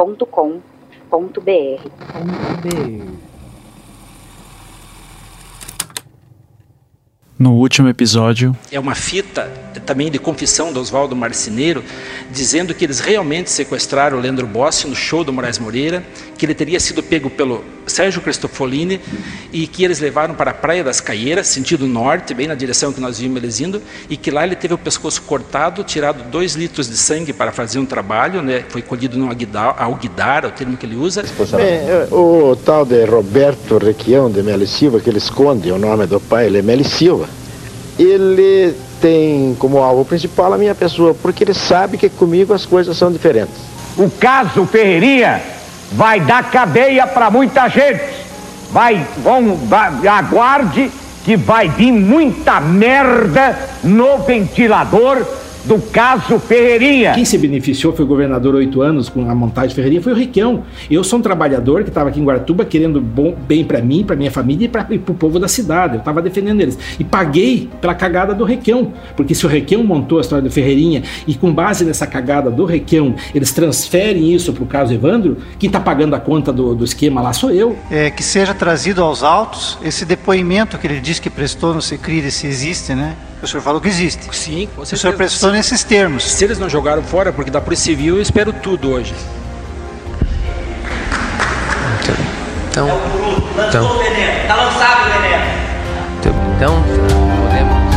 contato@projetohumanos.com.br. No último episódio. É uma fita também de confissão do Oswaldo Marceneiro, dizendo que eles realmente sequestraram o Leandro Bossi no show do Moraes Moreira, que ele teria sido pego pelo Sérgio Cristofolini e que eles levaram para a Praia das Caieiras, sentido norte, bem na direção que nós vimos eles indo, e que lá ele teve o pescoço cortado, tirado dois litros de sangue para fazer um trabalho, né? foi colhido no alguidar, alguidar, é o termo que ele usa. Bem, o tal de Roberto Requião de Meli Silva, que ele esconde o nome do pai, ele é Meli Silva ele tem como alvo principal a minha pessoa, porque ele sabe que comigo as coisas são diferentes. O caso Ferreirinha vai dar cadeia para muita gente. Vai, vão, vai, aguarde que vai vir muita merda no ventilador do caso Ferreirinha. Quem se beneficiou foi o governador oito anos com a montagem de Ferreirinha, foi o Requião. Eu sou um trabalhador que estava aqui em Guaratuba querendo bom, bem para mim, para minha família e para o povo da cidade. Eu estava defendendo eles. E paguei pela cagada do Requião, porque se o Requião montou a história do Ferreirinha e com base nessa cagada do Requião, eles transferem isso para o caso Evandro, quem está pagando a conta do, do, esquema lá sou eu. É, que seja trazido aos autos esse depoimento que ele disse que prestou no Secrid, se existe, né? O senhor falou que existe. Sim, com certeza. O senhor prestou nesses termos. Se eles não jogaram fora, porque da Polícia Civil eu espero tudo hoje. Então. É o bruto, lançou então, o veneno. Tá lançado o veneno. Então, podemos.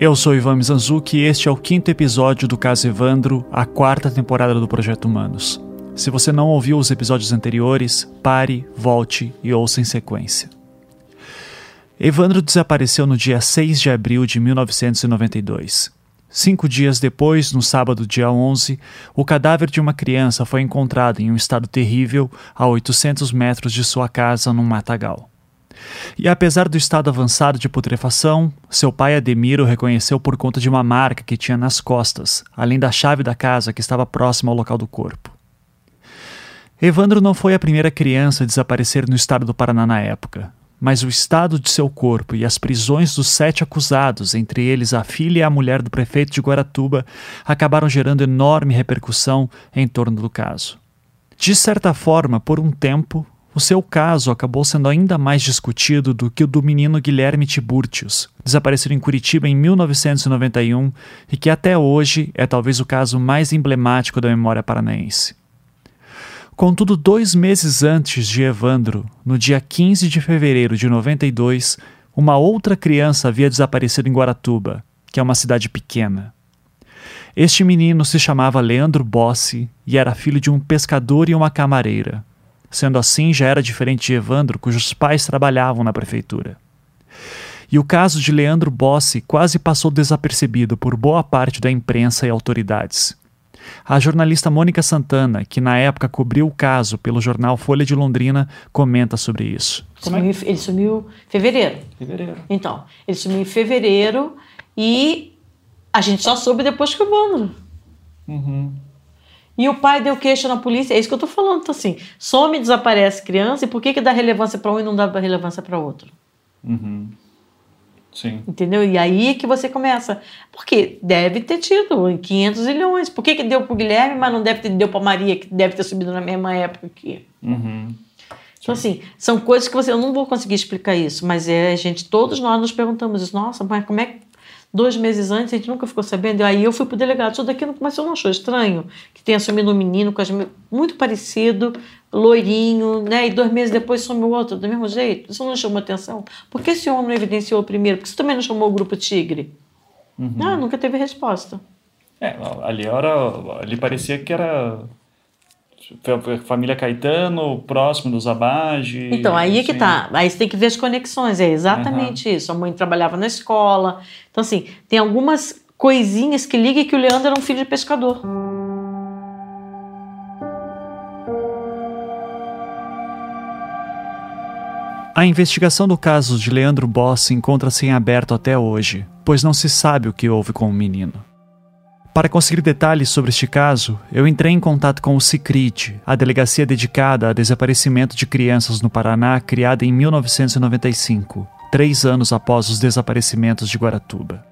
Eu sou Ivan Mizanzuki e este é o quinto episódio do caso Evandro, a quarta temporada do Projeto Humanos. Se você não ouviu os episódios anteriores, pare, volte e ouça em sequência. Evandro desapareceu no dia 6 de abril de 1992. Cinco dias depois, no sábado, dia 11, o cadáver de uma criança foi encontrado em um estado terrível a 800 metros de sua casa, num matagal. E apesar do estado avançado de putrefação, seu pai Ademir o reconheceu por conta de uma marca que tinha nas costas, além da chave da casa que estava próxima ao local do corpo. Evandro não foi a primeira criança a desaparecer no estado do Paraná na época, mas o estado de seu corpo e as prisões dos sete acusados, entre eles a filha e a mulher do prefeito de Guaratuba, acabaram gerando enorme repercussão em torno do caso. De certa forma, por um tempo, o seu caso acabou sendo ainda mais discutido do que o do menino Guilherme Tiburtius, desaparecido em Curitiba em 1991 e que até hoje é talvez o caso mais emblemático da memória paranaense. Contudo, dois meses antes de Evandro, no dia 15 de fevereiro de 92, uma outra criança havia desaparecido em Guaratuba, que é uma cidade pequena. Este menino se chamava Leandro Bossi e era filho de um pescador e uma camareira. Sendo assim, já era diferente de Evandro, cujos pais trabalhavam na prefeitura. E o caso de Leandro Bossi quase passou desapercebido por boa parte da imprensa e autoridades. A jornalista Mônica Santana, que na época cobriu o caso pelo jornal Folha de Londrina, comenta sobre isso. Sumiu, ele sumiu em fevereiro. Fevereiro. Então, ele sumiu em fevereiro e a gente só soube depois que o Bando. Uhum. E o pai deu queixa na polícia. É isso que eu tô falando. Então, assim, some, desaparece criança, e por que, que dá relevância para um e não dá relevância para outro? Uhum. Sim. Entendeu? E aí que você começa. Porque deve ter tido 500 milhões. Por que, que deu pro Guilherme, mas não deve ter deu para Maria, que deve ter subido na mesma época aqui? Uhum. Então, assim, são coisas que você. Eu não vou conseguir explicar isso, mas é, gente, todos nós nos perguntamos isso. Nossa, mas como é que dois meses antes, a gente nunca ficou sabendo. Aí eu fui pro delegado, isso daqui, mas você não achou estranho? Que tenha sumido um menino com as, muito parecido, loirinho, né? E dois meses depois sumiu outro, do mesmo jeito. Isso não chamou atenção? Por que esse homem não evidenciou primeiro? Por que você também não chamou o grupo Tigre? Uhum. Ah, nunca teve resposta. É, ali era. Ali parecia que era família Caetano, próximo dos Abage. Então, aí é que tá. Aí você tem que ver as conexões. É exatamente uhum. isso. A mãe trabalhava na escola. Então, assim, tem algumas coisinhas que ligam que o Leandro era um filho de pescador. A investigação do caso de Leandro Boss encontra-se em aberto até hoje, pois não se sabe o que houve com o menino. Para conseguir detalhes sobre este caso, eu entrei em contato com o CICRID, a delegacia dedicada a desaparecimento de crianças no Paraná, criada em 1995, três anos após os desaparecimentos de Guaratuba.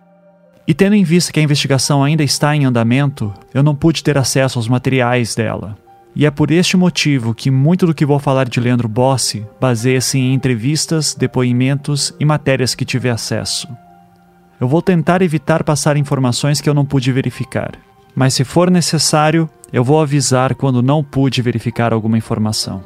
E tendo em vista que a investigação ainda está em andamento, eu não pude ter acesso aos materiais dela, e é por este motivo que muito do que vou falar de Leandro Bossi baseia-se em entrevistas, depoimentos e matérias que tive acesso. Eu vou tentar evitar passar informações que eu não pude verificar, mas se for necessário, eu vou avisar quando não pude verificar alguma informação.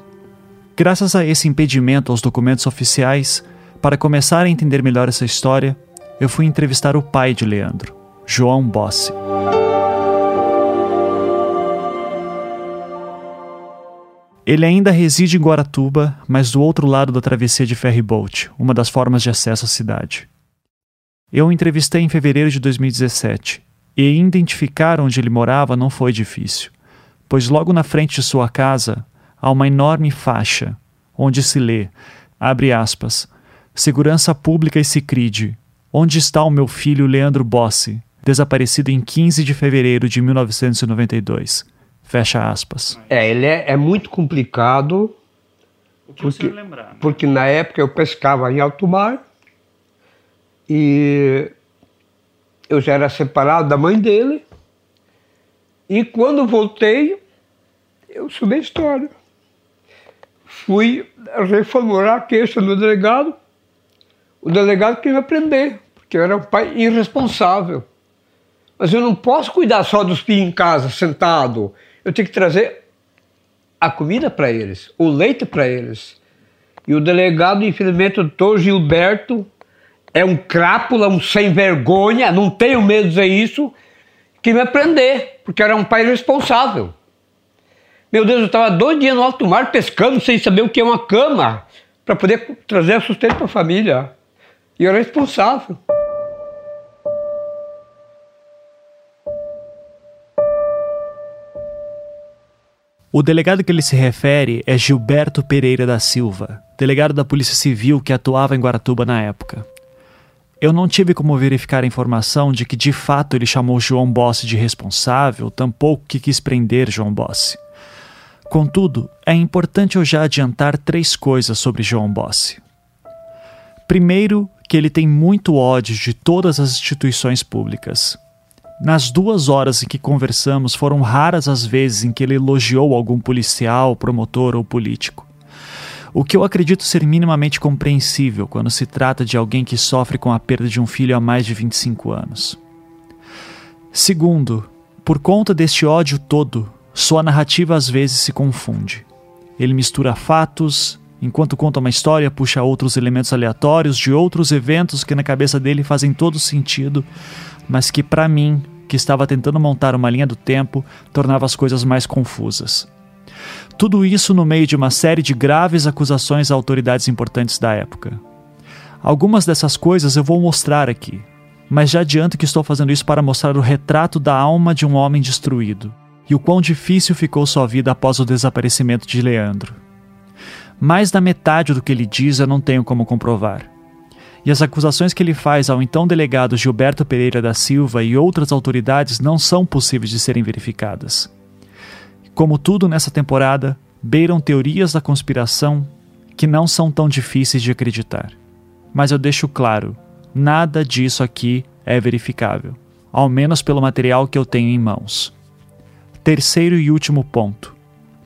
Graças a esse impedimento aos documentos oficiais, para começar a entender melhor essa história, eu fui entrevistar o pai de Leandro, João Bossi. Ele ainda reside em Guaratuba, mas do outro lado da travessia de ferryboat, uma das formas de acesso à cidade. Eu o entrevistei em fevereiro de 2017 e identificar onde ele morava não foi difícil, pois logo na frente de sua casa há uma enorme faixa onde se lê, abre aspas, Segurança Pública e Cicride, onde está o meu filho Leandro Bossi, desaparecido em 15 de fevereiro de 1992. Fecha aspas. É, ele é, é muito complicado. O que porque, você lembrar? Né? Porque na época eu pescava em alto mar e eu já era separado da mãe dele. E quando voltei, eu soube a história. Fui reformular a queixa no delegado. O delegado queria me prender, porque eu era um pai irresponsável. Mas eu não posso cuidar só dos filhos em casa, sentado eu tenho que trazer a comida para eles, o leite para eles. E o delegado, infelizmente, o doutor Gilberto, é um crápula, um sem vergonha, não tenho medo de dizer isso, que me prender, porque era um pai responsável. Meu Deus, eu estava dois dias no alto mar pescando sem saber o que é uma cama, para poder trazer sustento para a família. E eu era responsável. O delegado que ele se refere é Gilberto Pereira da Silva, delegado da Polícia Civil que atuava em Guaratuba na época. Eu não tive como verificar a informação de que de fato ele chamou João Bossi de responsável, tampouco que quis prender João Bossi. Contudo, é importante eu já adiantar três coisas sobre João Bossi. Primeiro, que ele tem muito ódio de todas as instituições públicas. Nas duas horas em que conversamos, foram raras as vezes em que ele elogiou algum policial, promotor ou político. O que eu acredito ser minimamente compreensível quando se trata de alguém que sofre com a perda de um filho há mais de 25 anos. Segundo, por conta deste ódio todo, sua narrativa às vezes se confunde. Ele mistura fatos, enquanto conta uma história, puxa outros elementos aleatórios de outros eventos que na cabeça dele fazem todo sentido, mas que para mim, que estava tentando montar uma linha do tempo, tornava as coisas mais confusas. Tudo isso no meio de uma série de graves acusações a autoridades importantes da época. Algumas dessas coisas eu vou mostrar aqui, mas já adianto que estou fazendo isso para mostrar o retrato da alma de um homem destruído e o quão difícil ficou sua vida após o desaparecimento de Leandro. Mais da metade do que ele diz eu não tenho como comprovar e as acusações que ele faz ao então delegado Gilberto Pereira da Silva e outras autoridades não são possíveis de serem verificadas. Como tudo nessa temporada, beiram teorias da conspiração que não são tão difíceis de acreditar. Mas eu deixo claro: nada disso aqui é verificável, ao menos pelo material que eu tenho em mãos. Terceiro e último ponto.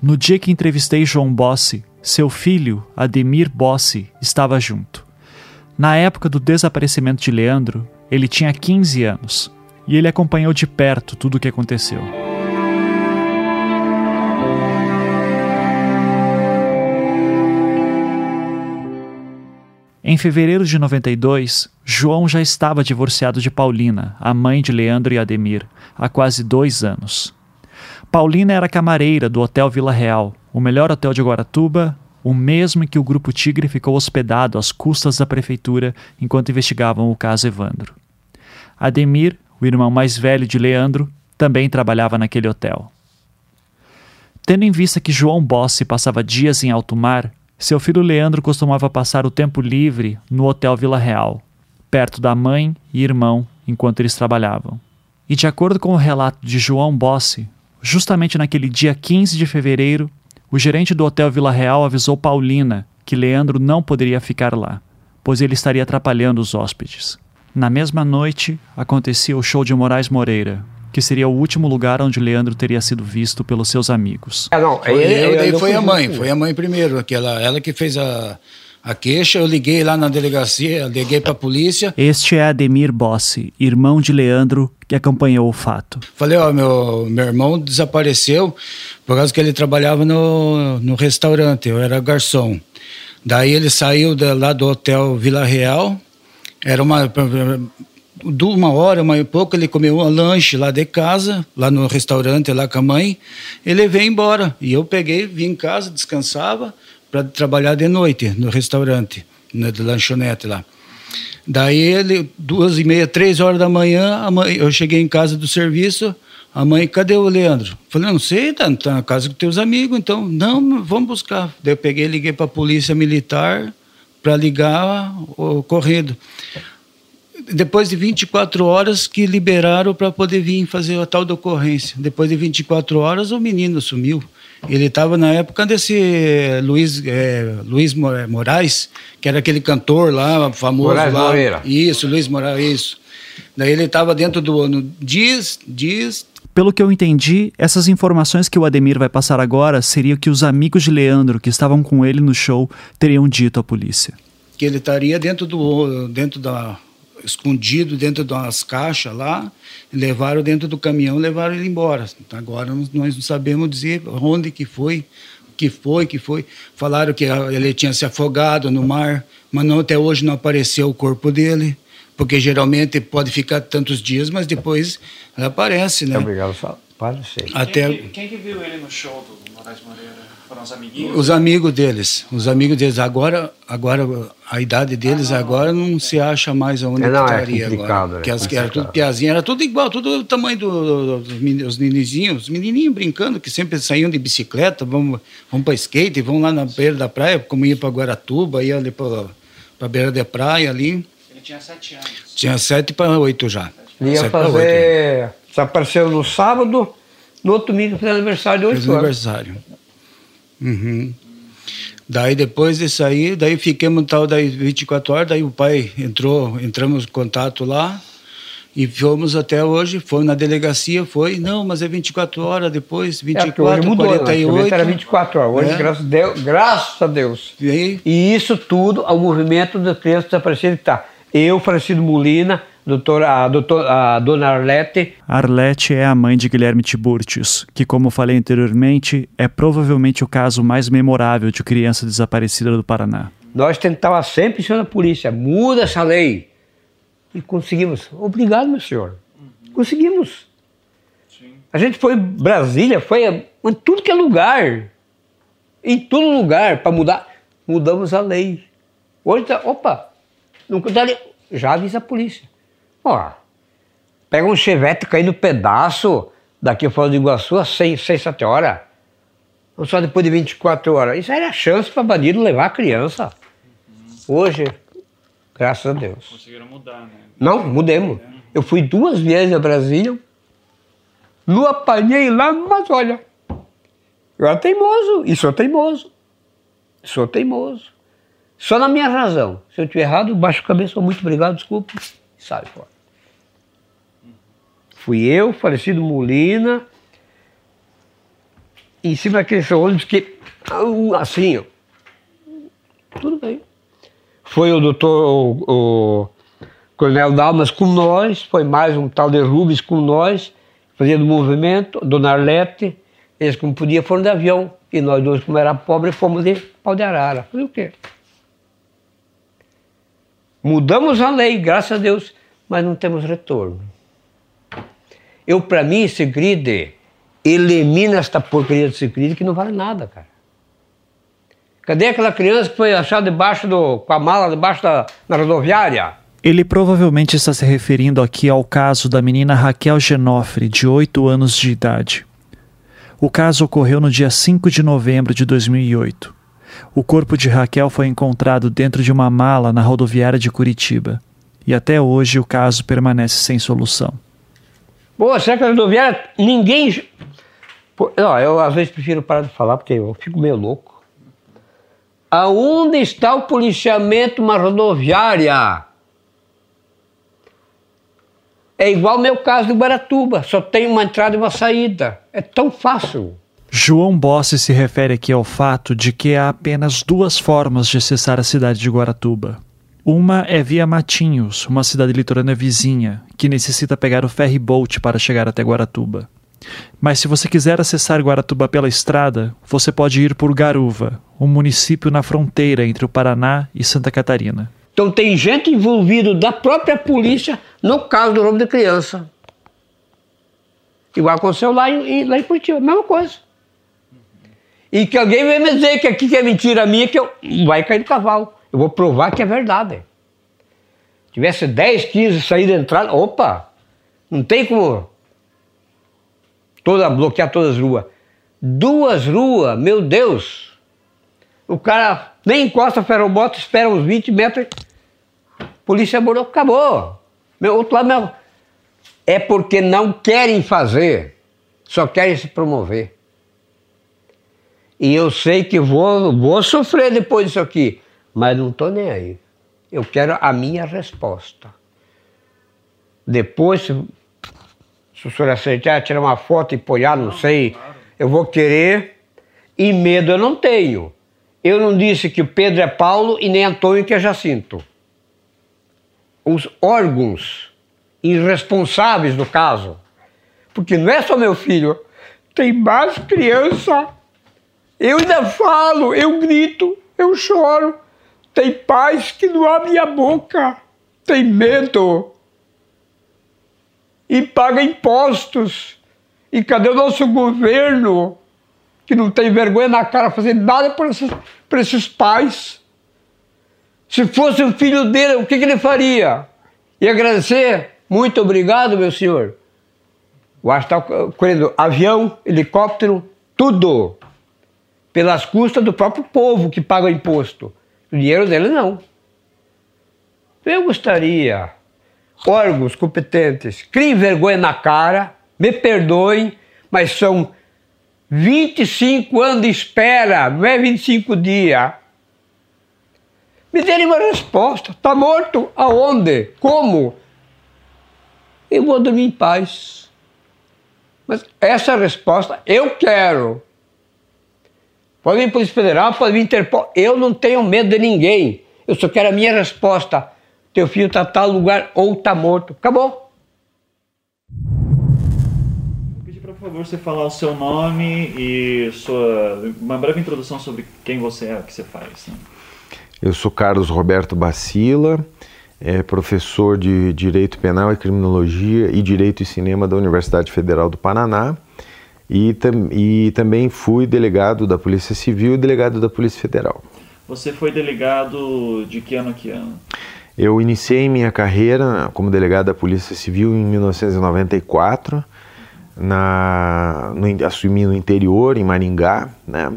No dia que entrevistei João Bossi, seu filho, Ademir Bossi, estava junto. Na época do desaparecimento de Leandro, ele tinha 15 anos e ele acompanhou de perto tudo o que aconteceu. Em fevereiro de 92, João já estava divorciado de Paulina, a mãe de Leandro e Ademir, há quase dois anos. Paulina era camareira do Hotel Vila Real, o melhor hotel de Guaratuba o mesmo em que o Grupo Tigre ficou hospedado às custas da prefeitura enquanto investigavam o caso Evandro. Ademir, o irmão mais velho de Leandro, também trabalhava naquele hotel. Tendo em vista que João Bossi passava dias em alto mar, seu filho Leandro costumava passar o tempo livre no Hotel Vila Real, perto da mãe e irmão enquanto eles trabalhavam. E de acordo com o relato de João Bossi, justamente naquele dia 15 de fevereiro, o gerente do Hotel Vila Real avisou Paulina que Leandro não poderia ficar lá, pois ele estaria atrapalhando os hóspedes. Na mesma noite, acontecia o show de Moraes Moreira, que seria o último lugar onde Leandro teria sido visto pelos seus amigos. Ah, não, foi, eu, daí foi a mãe, foi a mãe primeiro, aquela, ela que fez a, a queixa, eu liguei lá na delegacia, liguei para a polícia. Este é Ademir Bossi, irmão de Leandro, que acompanhou o fato. Falei, ó, meu, meu irmão desapareceu por causa que ele trabalhava no, no restaurante, eu era garçom. Daí ele saiu de, lá do hotel Vila Real, era uma de uma hora, uma e pouco, ele comeu um lanche lá de casa, lá no restaurante, lá com a mãe. Ele veio embora. E eu peguei, vim em casa, descansava, para trabalhar de noite no restaurante, na lanchonete lá. Daí ele, duas e meia, três horas da manhã, mãe, eu cheguei em casa do serviço, a mãe, cadê o Leandro? Falei, não sei, tá, tá na casa com teus amigos, então, não, vamos buscar. Daí eu peguei, liguei para a polícia militar para ligar o corrido. Depois de 24 horas que liberaram para poder vir fazer a tal da ocorrência. Depois de 24 horas, o menino sumiu. Ele estava na época desse Luiz, é, Luiz Moraes, que era aquele cantor lá, famoso Moraes lá. Moreira. Isso, Luiz Moraes, isso. Daí ele estava dentro do. No, diz, diz. Pelo que eu entendi, essas informações que o Ademir vai passar agora seriam que os amigos de Leandro que estavam com ele no show teriam dito à polícia. Que ele estaria dentro do. dentro da escondido dentro de umas caixas lá, levaram dentro do caminhão, levaram ele embora. Agora nós não sabemos dizer onde que foi, que foi, que foi. Falaram que ele tinha se afogado no mar, mas não, até hoje não apareceu o corpo dele, porque geralmente pode ficar tantos dias, mas depois aparece, né? Obrigado, pode ser. Até... Quem, quem que viu ele no show do Moraes Moreira? Foram os amiguinhos? Os amigos deles, os amigos deles. Agora, agora a idade deles ah, agora não se acha mais onde é, não, estaria é agora. Porque as, era tudo piazinha, era tudo igual, tudo o tamanho dos do, do, menininhos, os menininhos brincando, que sempre saíam de bicicleta, vão, vão para skate, vão lá na beira da praia, como ia para Guaratuba, ia ali para a beira da praia ali. Ele tinha sete anos. Tinha sete para oito já. Ia fazer. Desapareceu no sábado, no outro domingo fez aniversário de oito anos. aniversário. Uhum. Daí depois disso aí, daí fiquemos tal daí 24 horas, daí o pai entrou, entramos em contato lá e fomos até hoje, foi na delegacia, foi, não, mas é 24 horas depois, 24, é, mudou, 48. Né? Era 24 horas, hoje, é. graças, a Deus, graças a Deus. E, aí? e isso tudo ao movimento da criança desaparecida que está. Eu, Francisco Molina, doutor, a, doutor, a dona Arlete. Arlete é a mãe de Guilherme Tiburtius, que, como falei anteriormente, é provavelmente o caso mais memorável de criança desaparecida do Paraná. Nós tentávamos sempre, senhor da polícia, muda essa lei. E conseguimos. Obrigado, meu senhor. Conseguimos. Sim. A gente foi em Brasília, foi em tudo que é lugar. Em todo lugar, para mudar. Mudamos a lei. Hoje tá, opa, não, já avisa a polícia. Ó, pega um chevette cair no pedaço daqui fora de Iguaçu às 6, 6 7 horas. Ou só depois de 24 horas. Isso era a chance para bandido levar a criança. Hoje, graças a Deus. Conseguiram mudar, né? Não, mudemos. Eu fui duas vezes a Brasília, não apanhei lá, mas olha, eu era teimoso, e sou teimoso. Sou teimoso. Só na minha razão. Se eu estiver errado, baixo a cabeça, muito obrigado, desculpa, sai fora. Fui eu, falecido Molina, em cima daquele ônibus que, assim, ó, tudo bem. Foi o doutor, o, o Coronel Dalmas com nós, foi mais um tal de Rubens com nós, fazendo movimento, Dona Arlete, eles como podia foram de avião, e nós dois, como era pobre, fomos de pau de arara. Fazer o quê? Mudamos a lei, graças a Deus, mas não temos retorno. Eu, para mim, esse grid elimina esta porcaria desse grid que não vale nada, cara. Cadê aquela criança que foi achada debaixo do. com a mala debaixo da na rodoviária? Ele provavelmente está se referindo aqui ao caso da menina Raquel Genofre, de 8 anos de idade. O caso ocorreu no dia 5 de novembro de 2008. O corpo de Raquel foi encontrado dentro de uma mala na rodoviária de Curitiba. E até hoje o caso permanece sem solução. Pô, será que a rodoviária ninguém. Não, eu às vezes prefiro parar de falar porque eu fico meio louco. Aonde está o policiamento uma rodoviária? É igual o meu caso do Baratuba, só tem uma entrada e uma saída. É tão fácil. João Bossi se refere aqui ao fato de que há apenas duas formas de acessar a cidade de Guaratuba. Uma é via Matinhos, uma cidade litorânea vizinha, que necessita pegar o ferry boat para chegar até Guaratuba. Mas se você quiser acessar Guaratuba pela estrada, você pode ir por Garuva, um município na fronteira entre o Paraná e Santa Catarina. Então tem gente envolvida da própria polícia no caso do roubo de criança. Igual aconteceu lá em, lá em Curitiba, mesma coisa. E que alguém vem me dizer que aqui que é mentira minha, que eu vai cair do cavalo. Eu vou provar que é verdade. Tivesse 10, 15 saída e entrada, opa, não tem como toda, bloquear todas as ruas. Duas ruas, meu Deus! O cara nem encosta a ferromoto, espera uns 20 metros, polícia abordou, acabou. Meu outro lado, meu, é porque não querem fazer, só querem se promover. E eu sei que vou, vou sofrer depois disso aqui, mas não estou nem aí. Eu quero a minha resposta. Depois, se, o senhor aceitar, tirar uma foto e apoiar, não sei, eu vou querer. E medo eu não tenho. Eu não disse que o Pedro é Paulo e nem Antônio que é Jacinto. Os órgãos irresponsáveis do caso. Porque não é só meu filho, tem mais criança. Eu ainda falo, eu grito, eu choro. Tem pais que não abrem a boca, tem medo. E paga impostos. E cadê o nosso governo? Que não tem vergonha na cara fazer nada por esses, esses pais. Se fosse o filho dele, o que, que ele faria? E agradecer? Muito obrigado, meu senhor. Eu acho que avião, helicóptero, tudo. Pelas custas do próprio povo que paga imposto. O dinheiro dele não. Eu gostaria, órgãos competentes, criem vergonha na cara, me perdoem, mas são 25 anos de espera, não é 25 dias. Me derem uma resposta. Está morto? Aonde? Como? Eu vou dormir em paz. Mas essa resposta eu quero. Pode vir Polícia Federal, pode vir Interpol. Eu não tenho medo de ninguém. Eu só quero a minha resposta. Teu filho está tal lugar ou está morto. Acabou. Vou pedir para, por favor, você falar o seu nome e sua uma breve introdução sobre quem você é, o que você faz. Né? Eu sou Carlos Roberto Bacila, é professor de Direito Penal e Criminologia e Direito e Cinema da Universidade Federal do Paraná e, tam, e também fui delegado da Polícia Civil e delegado da Polícia Federal. Você foi delegado de que ano a que ano? Eu iniciei minha carreira como delegado da Polícia Civil em 1994, na, no, assumi no interior, em Maringá, né?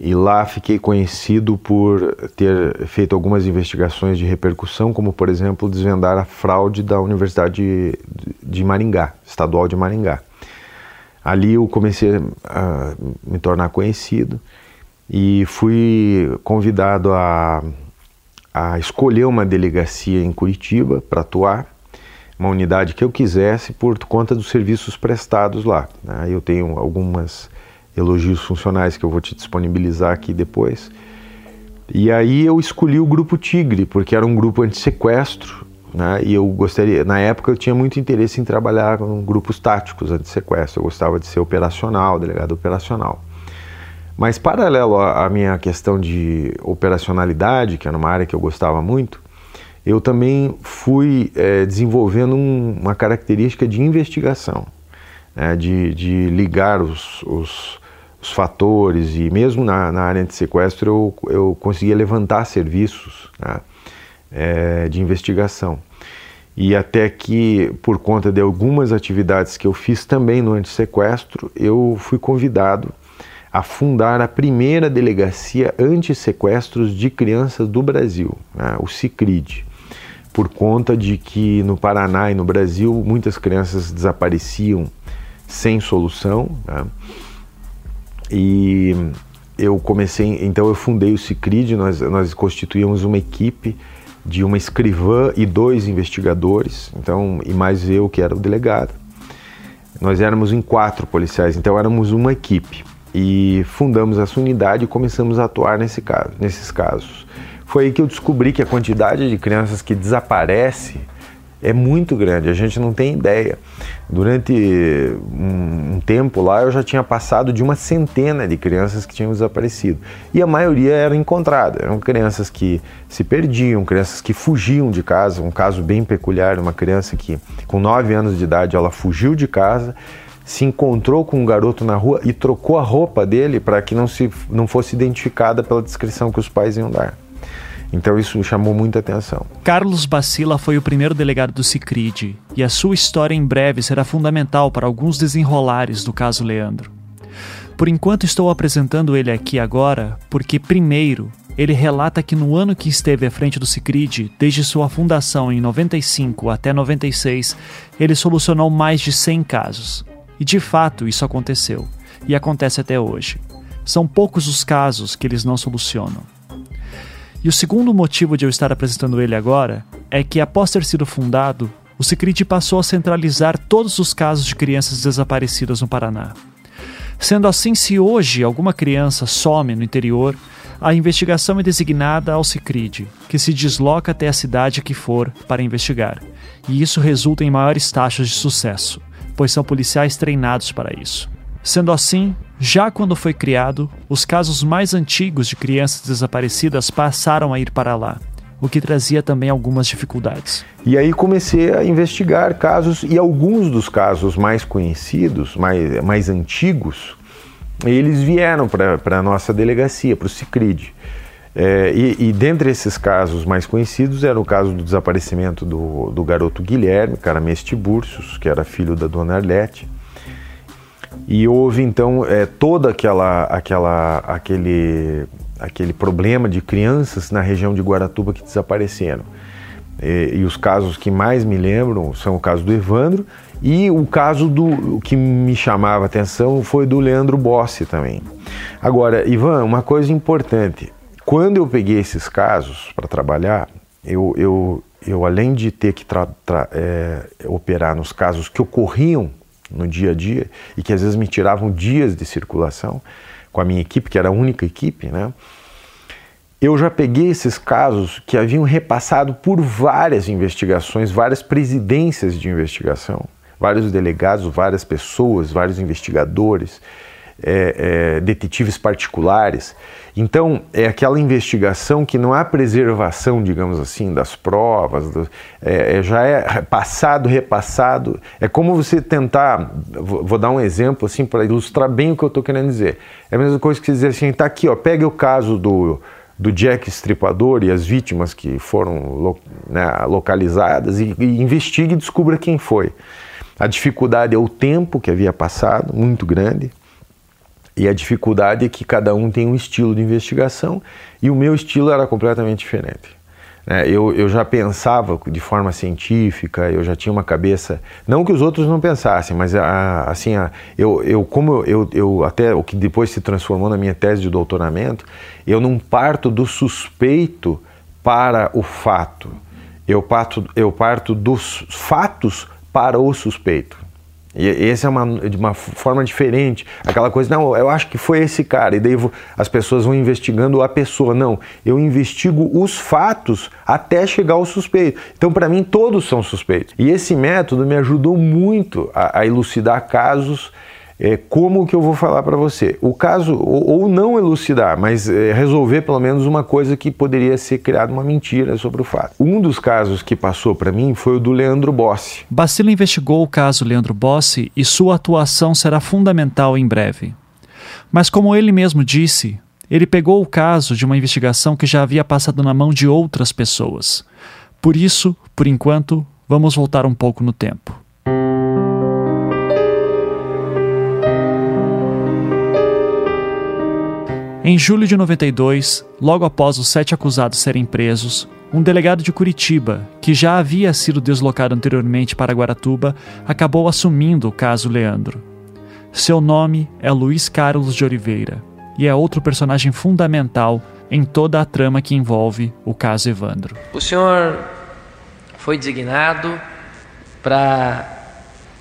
E lá fiquei conhecido por ter feito algumas investigações de repercussão, como por exemplo desvendar a fraude da Universidade de Maringá, estadual de Maringá. Ali eu comecei a me tornar conhecido e fui convidado a, a escolher uma delegacia em Curitiba para atuar, uma unidade que eu quisesse por conta dos serviços prestados lá. Né? Eu tenho algumas elogios funcionais que eu vou te disponibilizar aqui depois. E aí eu escolhi o grupo Tigre, porque era um grupo anti-sequestro, né? E eu gostaria, na época eu tinha muito interesse em trabalhar com grupos táticos anti-sequestro, eu gostava de ser operacional, delegado operacional. Mas paralelo à minha questão de operacionalidade, que era uma área que eu gostava muito, eu também fui é, desenvolvendo um, uma característica de investigação, né? de, de ligar os, os os fatores e mesmo na, na área de sequestro eu, eu conseguia levantar serviços né, é, de investigação. E até que, por conta de algumas atividades que eu fiz também no antissequestro, eu fui convidado a fundar a primeira delegacia anti-sequestros de crianças do Brasil, né, o CICRID, por conta de que no Paraná e no Brasil muitas crianças desapareciam sem solução. Né, e eu comecei, então eu fundei o CICRID, nós, nós constituímos uma equipe de uma escrivã e dois investigadores, então e mais eu que era o delegado. Nós éramos em quatro policiais, então éramos uma equipe e fundamos essa unidade e começamos a atuar nesse caso, nesses casos. Foi aí que eu descobri que a quantidade de crianças que desaparece é muito grande, a gente não tem ideia. Durante um, tempo lá eu já tinha passado de uma centena de crianças que tinham desaparecido. E a maioria eram encontradas, eram crianças que se perdiam, crianças que fugiam de casa. Um caso bem peculiar, uma criança que com 9 anos de idade ela fugiu de casa, se encontrou com um garoto na rua e trocou a roupa dele para que não, se, não fosse identificada pela descrição que os pais iam dar. Então isso chamou muita atenção. Carlos Bacila foi o primeiro delegado do Cicrid e a sua história em breve será fundamental para alguns desenrolares do caso Leandro. Por enquanto estou apresentando ele aqui agora porque, primeiro, ele relata que no ano que esteve à frente do Cicrid, desde sua fundação em 95 até 96, ele solucionou mais de 100 casos. E de fato isso aconteceu, e acontece até hoje. São poucos os casos que eles não solucionam. E o segundo motivo de eu estar apresentando ele agora é que, após ter sido fundado, o Cicrit passou a centralizar todos os casos de crianças desaparecidas no Paraná. Sendo assim, se hoje alguma criança some no interior, a investigação é designada ao Cicrid, que se desloca até a cidade que for para investigar. E isso resulta em maiores taxas de sucesso, pois são policiais treinados para isso. Sendo assim, já quando foi criado, os casos mais antigos de crianças desaparecidas passaram a ir para lá, o que trazia também algumas dificuldades. E aí comecei a investigar casos, e alguns dos casos mais conhecidos, mais, mais antigos, eles vieram para a nossa delegacia, para o CICRID. É, e, e dentre esses casos mais conhecidos era o caso do desaparecimento do, do garoto Guilherme Caramês Tiburcios, que era filho da dona Arlete e houve então é, toda aquela, aquela, aquele, aquele problema de crianças na região de Guaratuba que desapareceram. E, e, os casos que mais me lembram são o caso do Evandro e o caso do o que me chamava atenção foi do Leandro Bossi também. Agora, Ivan, uma coisa importante: quando eu peguei esses casos para trabalhar, eu, eu, eu além de ter que é, operar nos casos que ocorriam no dia a dia e que às vezes me tiravam dias de circulação com a minha equipe, que era a única equipe, né? Eu já peguei esses casos que haviam repassado por várias investigações, várias presidências de investigação, vários delegados, várias pessoas, vários investigadores, é, é, detetives particulares. Então, é aquela investigação que não há preservação, digamos assim, das provas, do, é, é já é passado, repassado. É como você tentar, vou, vou dar um exemplo assim para ilustrar bem o que eu estou querendo dizer. É a mesma coisa que dizer assim, está aqui, ó, pegue o caso do, do Jack Estripador e as vítimas que foram lo, né, localizadas e, e investigue e descubra quem foi. A dificuldade é o tempo que havia passado, muito grande, e a dificuldade é que cada um tem um estilo de investigação e o meu estilo era completamente diferente. É, eu, eu já pensava de forma científica, eu já tinha uma cabeça, não que os outros não pensassem, mas a, assim, a, eu, eu como eu, eu até o que depois se transformou na minha tese de doutoramento, eu não parto do suspeito para o fato, eu parto, eu parto dos fatos para o suspeito. E essa é uma, de uma forma diferente. Aquela coisa, não, eu acho que foi esse cara. E daí as pessoas vão investigando a pessoa. Não, eu investigo os fatos até chegar ao suspeito. Então, para mim, todos são suspeitos. E esse método me ajudou muito a, a elucidar casos é, como que eu vou falar para você? O caso, ou, ou não elucidar, mas é, resolver pelo menos uma coisa que poderia ser criada uma mentira sobre o fato. Um dos casos que passou para mim foi o do Leandro Bossi. Bacila investigou o caso Leandro Bossi e sua atuação será fundamental em breve. Mas como ele mesmo disse, ele pegou o caso de uma investigação que já havia passado na mão de outras pessoas. Por isso, por enquanto, vamos voltar um pouco no tempo. Em julho de 92, logo após os sete acusados serem presos, um delegado de Curitiba, que já havia sido deslocado anteriormente para Guaratuba, acabou assumindo o caso Leandro. Seu nome é Luiz Carlos de Oliveira e é outro personagem fundamental em toda a trama que envolve o caso Evandro. O senhor foi designado para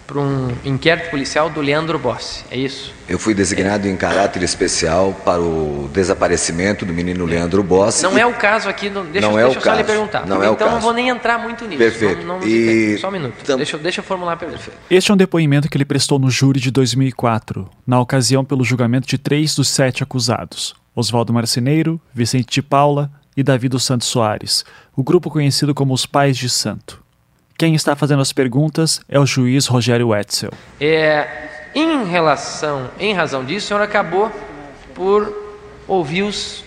para um inquérito policial do Leandro Bossi, é isso? Eu fui designado em caráter especial para o desaparecimento do menino Leandro Bossi. Não é o caso aqui, no, deixa, não deixa é eu o só caso. lhe perguntar. Não é o então caso. não vou nem entrar muito nisso. Perfeito. Não, não E- Só um minuto. Deixa, eu- deixa eu formular a pergunta. Este é um depoimento que ele prestou no júri de 2004, na ocasião pelo julgamento de três dos sete acusados: Oswaldo Marceneiro, Vicente de Paula e Davi dos Santos Soares, o grupo conhecido como os Pais de Santo. Quem está fazendo as perguntas é o juiz Rogério Wetzel. É, em relação, em razão disso, o senhor acabou por ouvir os,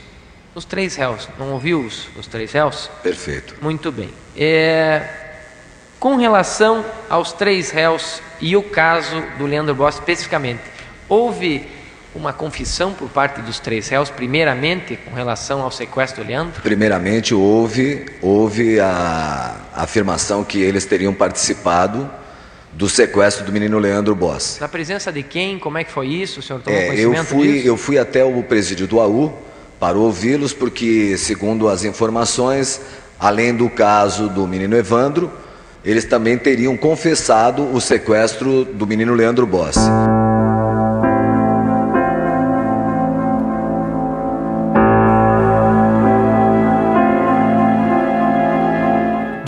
os três réus. Não ouviu os, os três réus? Perfeito. Muito bem. É, com relação aos três réus e o caso do Leandro Boss especificamente, houve uma confissão por parte dos três réus, primeiramente com relação ao sequestro do Leandro? Primeiramente, houve, houve a afirmação que eles teriam participado do sequestro do menino Leandro Bossi. Na presença de quem? Como é que foi isso? O senhor tomou É, eu, conhecimento fui, disso? eu fui até o presídio do AU para ouvi-los, porque, segundo as informações, além do caso do menino Evandro, eles também teriam confessado o sequestro do menino Leandro Bossi.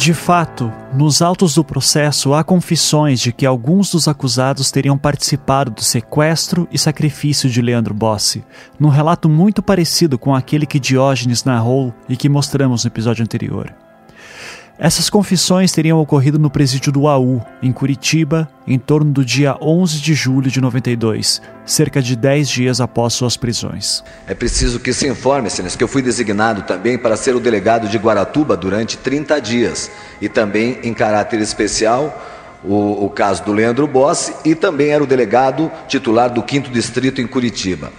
De fato, nos autos do processo há confissões de que alguns dos acusados teriam participado do sequestro e sacrifício de Leandro Bossi, num relato muito parecido com aquele que Diógenes narrou e que mostramos no episódio anterior. Essas confissões teriam ocorrido no presídio do AU, em Curitiba, em torno do dia 11 de julho de 92, cerca de 10 dias após suas prisões. É preciso que se informe, Silas, que eu fui designado também para ser o delegado de Guaratuba durante 30 dias e também em caráter especial o, o caso do Leandro Bossi e também era o delegado titular do 5 Distrito em Curitiba.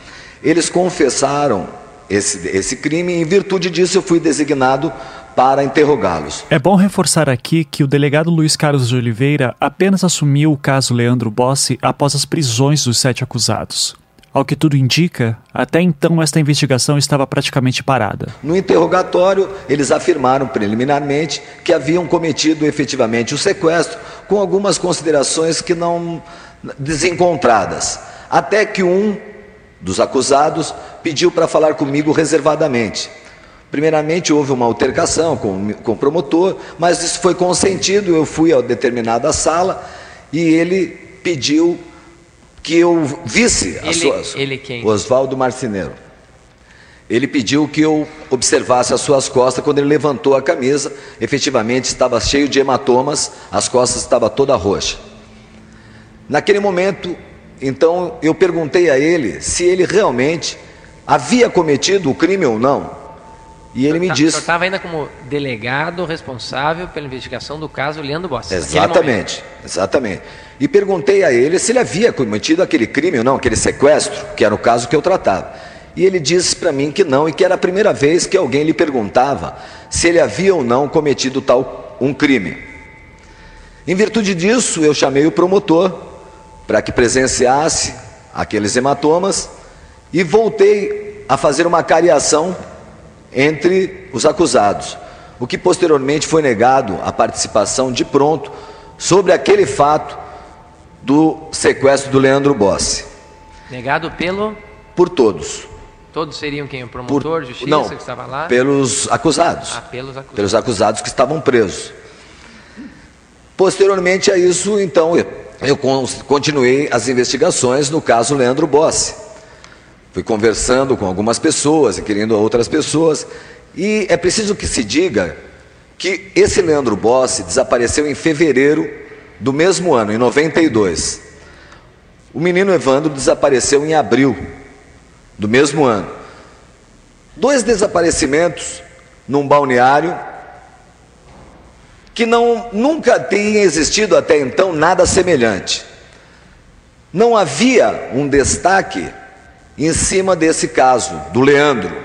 Eles confessaram esse, esse crime e em virtude disso eu fui designado para interrogá-los. É bom reforçar aqui que o delegado Luiz Carlos de Oliveira apenas assumiu o caso Leandro Bossi após as prisões dos sete acusados. Ao que tudo indica, até então esta investigação estava praticamente parada. No interrogatório, eles afirmaram preliminarmente que haviam cometido efetivamente o sequestro, com algumas considerações que não desencontradas. Até que um dos acusados pediu para falar comigo reservadamente. Primeiramente houve uma altercação com, com o promotor, mas isso foi consentido. Eu fui a determinada sala e ele pediu que eu visse as Ele- suas. ele quem? Oswaldo Marceneiro. Ele pediu que eu observasse as suas costas quando ele levantou a camisa. Efetivamente estava cheio de hematomas, as costas estavam toda roxa. Naquele momento, então, eu perguntei a ele se ele realmente havia cometido o crime ou não. E ele me Tá- O disse. senhor estava ainda como delegado responsável pela investigação do caso Leandro Bossi. Exatamente, exatamente. E perguntei a ele se ele havia cometido aquele crime ou não, aquele sequestro, que era o caso que eu tratava. E ele disse para mim que não, e que era a primeira vez que alguém lhe perguntava se ele havia ou não cometido tal um crime. Em virtude disso, eu chamei o promotor para que presenciasse aqueles hematomas e voltei a fazer uma cariação entre os acusados, o que posteriormente foi negado a participação de pronto sobre aquele fato do sequestro do Leandro Bossi, Negado pelo. por todos, Todos seriam quem? O por, promotor, justiça não, que estava lá? pelos acusados, Ah, pelos acusados. pelos acusados que estavam presos. Posteriormente a isso, então, eu, eu con- continuei as investigações no caso Leandro Bossi. Fui conversando com algumas pessoas, inquirindo a outras pessoas, e é preciso que se diga que esse Leandro Bossi desapareceu em fevereiro do mesmo ano, em 92. O menino Evandro desapareceu em abril do mesmo ano. Dois desaparecimentos num balneário que não nunca tinha existido até então nada semelhante. Não havia um destaque em cima desse caso do Leandro.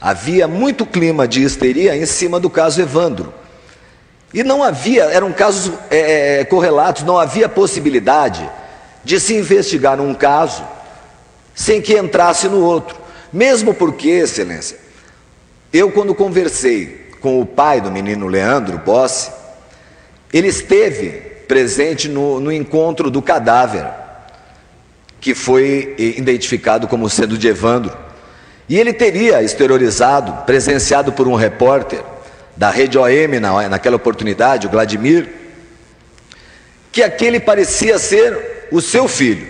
Havia muito clima de histeria em cima do caso Evandro. E não havia, eram casos é, é correlatos, não havia possibilidade de se investigar um caso sem que entrasse no outro. Mesmo porque, Excelência, eu quando conversei com o pai do menino Leandro Bossi, ele esteve presente no, no encontro do cadáver, que foi identificado como sendo de Evandro. E ele teria exteriorizado, presenciado por um repórter da Rede OM na, naquela oportunidade, o Vladimir, que aquele parecia ser o seu filho.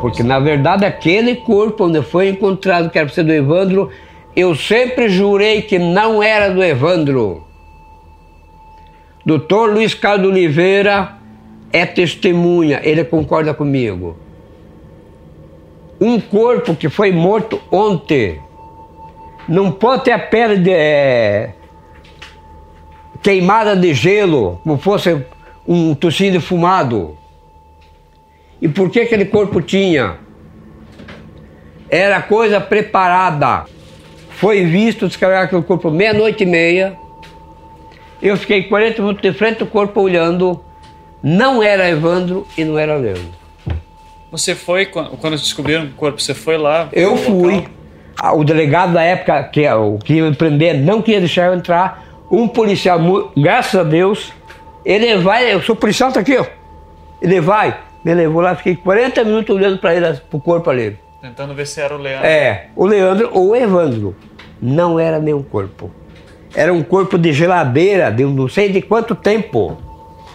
Porque na verdade aquele corpo onde foi encontrado, que era para ser do Evandro, eu sempre jurei que não era do Evandro. Doutor Luiz Carlos Oliveira é testemunha, ele concorda comigo. Um corpo que foi morto ontem não pode ter a pele de, é, queimada de gelo, como fosse um tecido fumado. E por que aquele corpo tinha? Era coisa preparada. Foi visto descarregar aquele corpo meia-noite e meia. Eu fiquei 40 minutos de frente do corpo olhando. Não era Evandro e não era Leandro. Você foi, quando descobriram o corpo, você foi lá? Eu fui. Ah, o delegado da época, que, é o que ia me prender, não queria deixar eu entrar. Um policial, graças a Deus, ele vai, eu sou policial, tá aqui, ó. Ele vai, me levou lá, fiquei 40 minutos olhando para ele, pro corpo ali. Tentando ver se era o Leandro. É, o Leandro ou o Evandro. Não era nenhum corpo. Era um corpo de geladeira, de não sei de quanto tempo.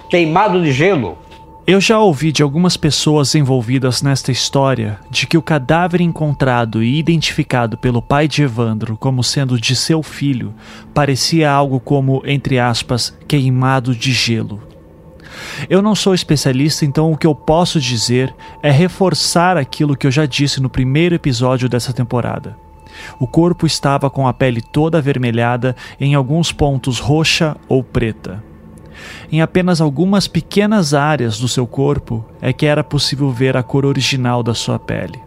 Queimado de gelo. Eu já ouvi de algumas pessoas envolvidas nesta história de que o cadáver encontrado e identificado pelo pai de Evandro como sendo de seu filho parecia algo como, entre aspas, queimado de gelo. Eu não sou especialista, então o que eu posso dizer é reforçar aquilo que eu já disse no primeiro episódio dessa temporada. O corpo estava com a pele toda avermelhada, em alguns pontos roxa ou preta. Em apenas algumas pequenas áreas do seu corpo é que era possível ver a cor original da sua pele.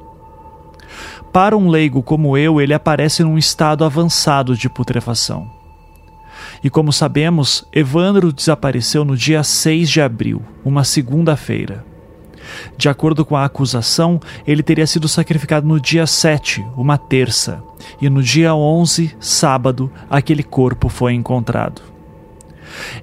Para um leigo como eu, ele aparece num estado avançado de putrefação. E como sabemos, Evandro desapareceu no dia 6 de abril, uma segunda-feira. De acordo com a acusação, ele teria sido sacrificado no dia 7, uma terça, e no dia 11, sábado, aquele corpo foi encontrado.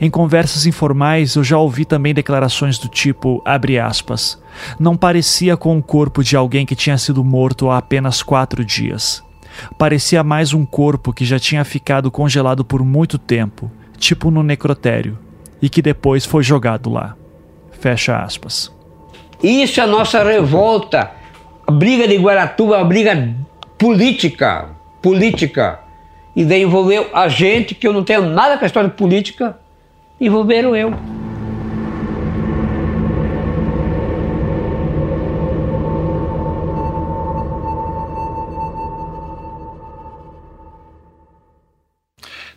Em conversas informais, eu já ouvi também declarações do tipo, aspas, não parecia com o corpo de alguém que tinha sido morto há apenas quatro dias. Parecia mais um corpo que já tinha ficado congelado por muito tempo, tipo no necrotério, e que depois foi jogado lá. Fecha aspas. Isso é a nossa revolta. A briga de Guaratuba é uma briga política. Política. E daí envolveu a gente, que eu não tenho nada com a história política, envolveram eu.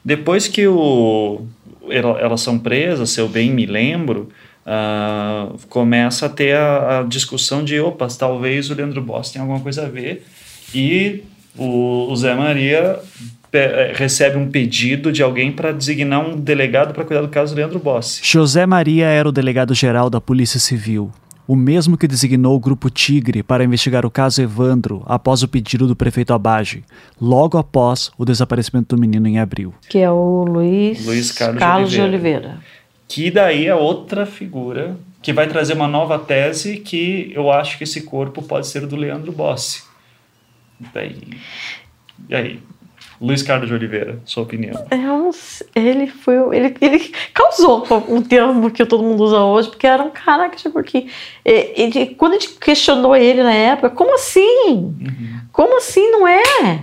Depois que o, elas são presas, se eu bem me lembro, uh, começa a ter a, a, discussão de, opa, talvez o Leandro Boss tenha alguma coisa a ver, e o, o Zé Maria eh, recebe um pedido de alguém para designar um delegado para cuidar do caso do Leandro Bossi. José Maria era o delegado-geral da Polícia Civil, o mesmo que designou o Grupo Tigre para investigar o caso Evandro após o pedido do prefeito Abage, logo após o desaparecimento do menino em abril. Que é o Luiz, Luiz Carlos, Carlos de, Oliveira. de Oliveira. Que daí é outra figura que vai trazer uma nova tese que eu acho que esse corpo pode ser do Leandro Bossi. Daí, e aí? Luiz Carlos de Oliveira, sua opinião? É ele foi. Ele, ele causou um termo que todo mundo usa hoje, porque era um cara que chegou aqui. Ele, quando a gente questionou ele na época, como assim? Uhum. Como assim não é?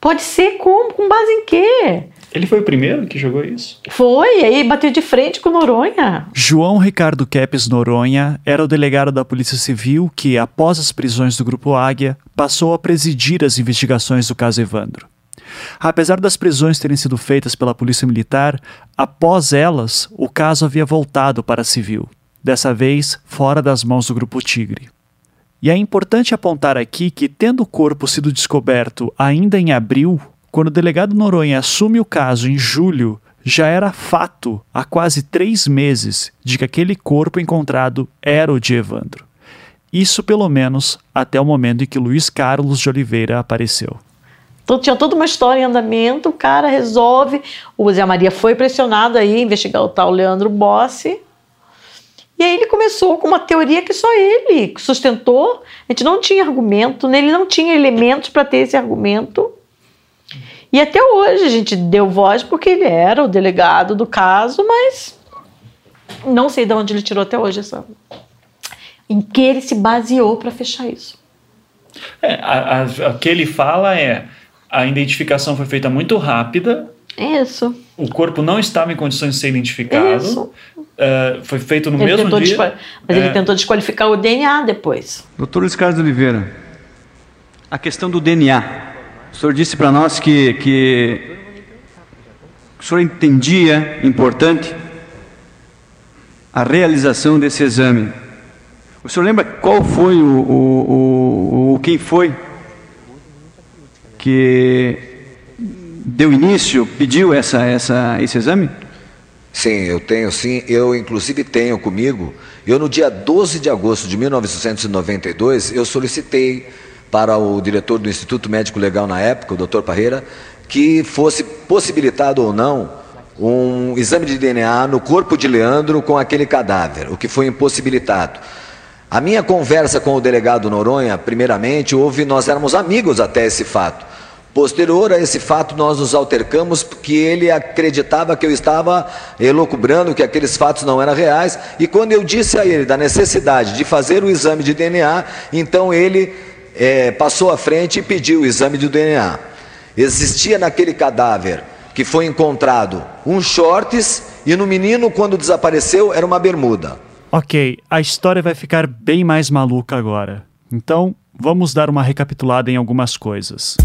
Pode ser como? Com base em quê? Ele foi o primeiro que jogou isso? Foi, aí bateu de frente com Noronha. João Ricardo Kepes Noronha era o delegado da Polícia Civil que, após as prisões do Grupo Águia, passou a presidir as investigações do caso Evandro. Apesar das prisões terem sido feitas pela Polícia Militar, após elas, o caso havia voltado para a civil, dessa vez fora das mãos do Grupo Tigre. E é importante apontar aqui que, tendo o corpo sido descoberto ainda em abril, quando o delegado Noronha assume o caso em julho, já era fato há quase três meses de que aquele corpo encontrado era o de Evandro. Isso, pelo menos, até o momento em que Luiz Carlos de Oliveira apareceu. Então tinha toda uma história em andamento, o cara resolve. O Zé Maria foi pressionado aí investigar o tal Leandro Bossi. E aí ele começou com uma teoria que só ele sustentou. A gente não tinha argumento, ele não tinha elementos para ter esse argumento. E até hoje a gente deu voz porque ele era o delegado do caso, mas não sei de onde ele tirou até hoje essa. Em que ele se baseou para fechar isso. É, a, a, o que ele fala é a identificação foi feita muito rápida. Isso. O corpo não estava em condições de ser identificado. Isso. Uh, foi feito no ele mesmo dia. Mas é... ele tentou desqualificar o DNA depois. Doutor Luiz Carlos Oliveira, a questão do DNA. O senhor disse para nós que, que o senhor entendia importante a realização desse exame. O senhor lembra qual foi o, o, o, quem foi que deu início, pediu essa, essa, esse exame? Sim, eu tenho sim. Eu inclusive tenho comigo. Eu no dia 12 de agosto de 1992, eu solicitei para o diretor do Instituto Médico Legal na época, o Dr. Parreira, que fosse possibilitado ou não um exame de DNA no corpo de Leandro com aquele cadáver, o que foi impossibilitado. A minha conversa com o delegado Noronha, primeiramente, houve, nós éramos amigos até esse fato. Posterior a esse fato, nós nos altercamos porque ele acreditava que eu estava elocubrando que aqueles fatos não eram reais. E quando eu disse a ele da necessidade de fazer o exame de DNA, então ele é, passou à frente e pediu o exame de DNA. Existia naquele cadáver que foi encontrado um shorts e no menino, quando desapareceu, era uma bermuda. Ok, a história vai ficar bem mais maluca agora. Então, vamos dar uma recapitulada em algumas coisas.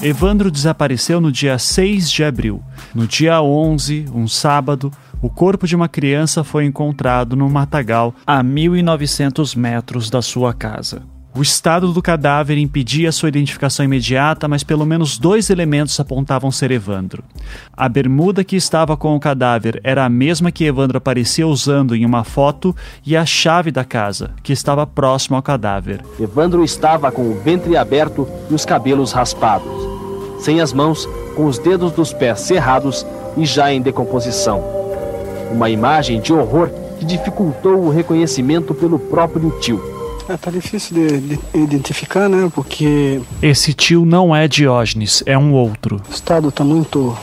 Evandro desapareceu no dia 6 de abril. No dia 11, um sábado, o corpo de uma criança foi encontrado no matagal a 1.900 metros da sua casa. O estado do cadáver impedia sua identificação imediata, mas pelo menos dois elementos apontavam ser Evandro. A bermuda que estava com o cadáver era a mesma que Evandro aparecia usando em uma foto e a chave da casa, que estava próximo ao cadáver. Evandro estava com o ventre aberto e os cabelos raspados, sem as mãos, com os dedos dos pés cerrados e já em decomposição. Uma imagem de horror que dificultou o reconhecimento pelo próprio tio. É, tá difícil de, de, identificar, né? Porque. Esse tio não é Diógenes, é um outro. O estado tá muito.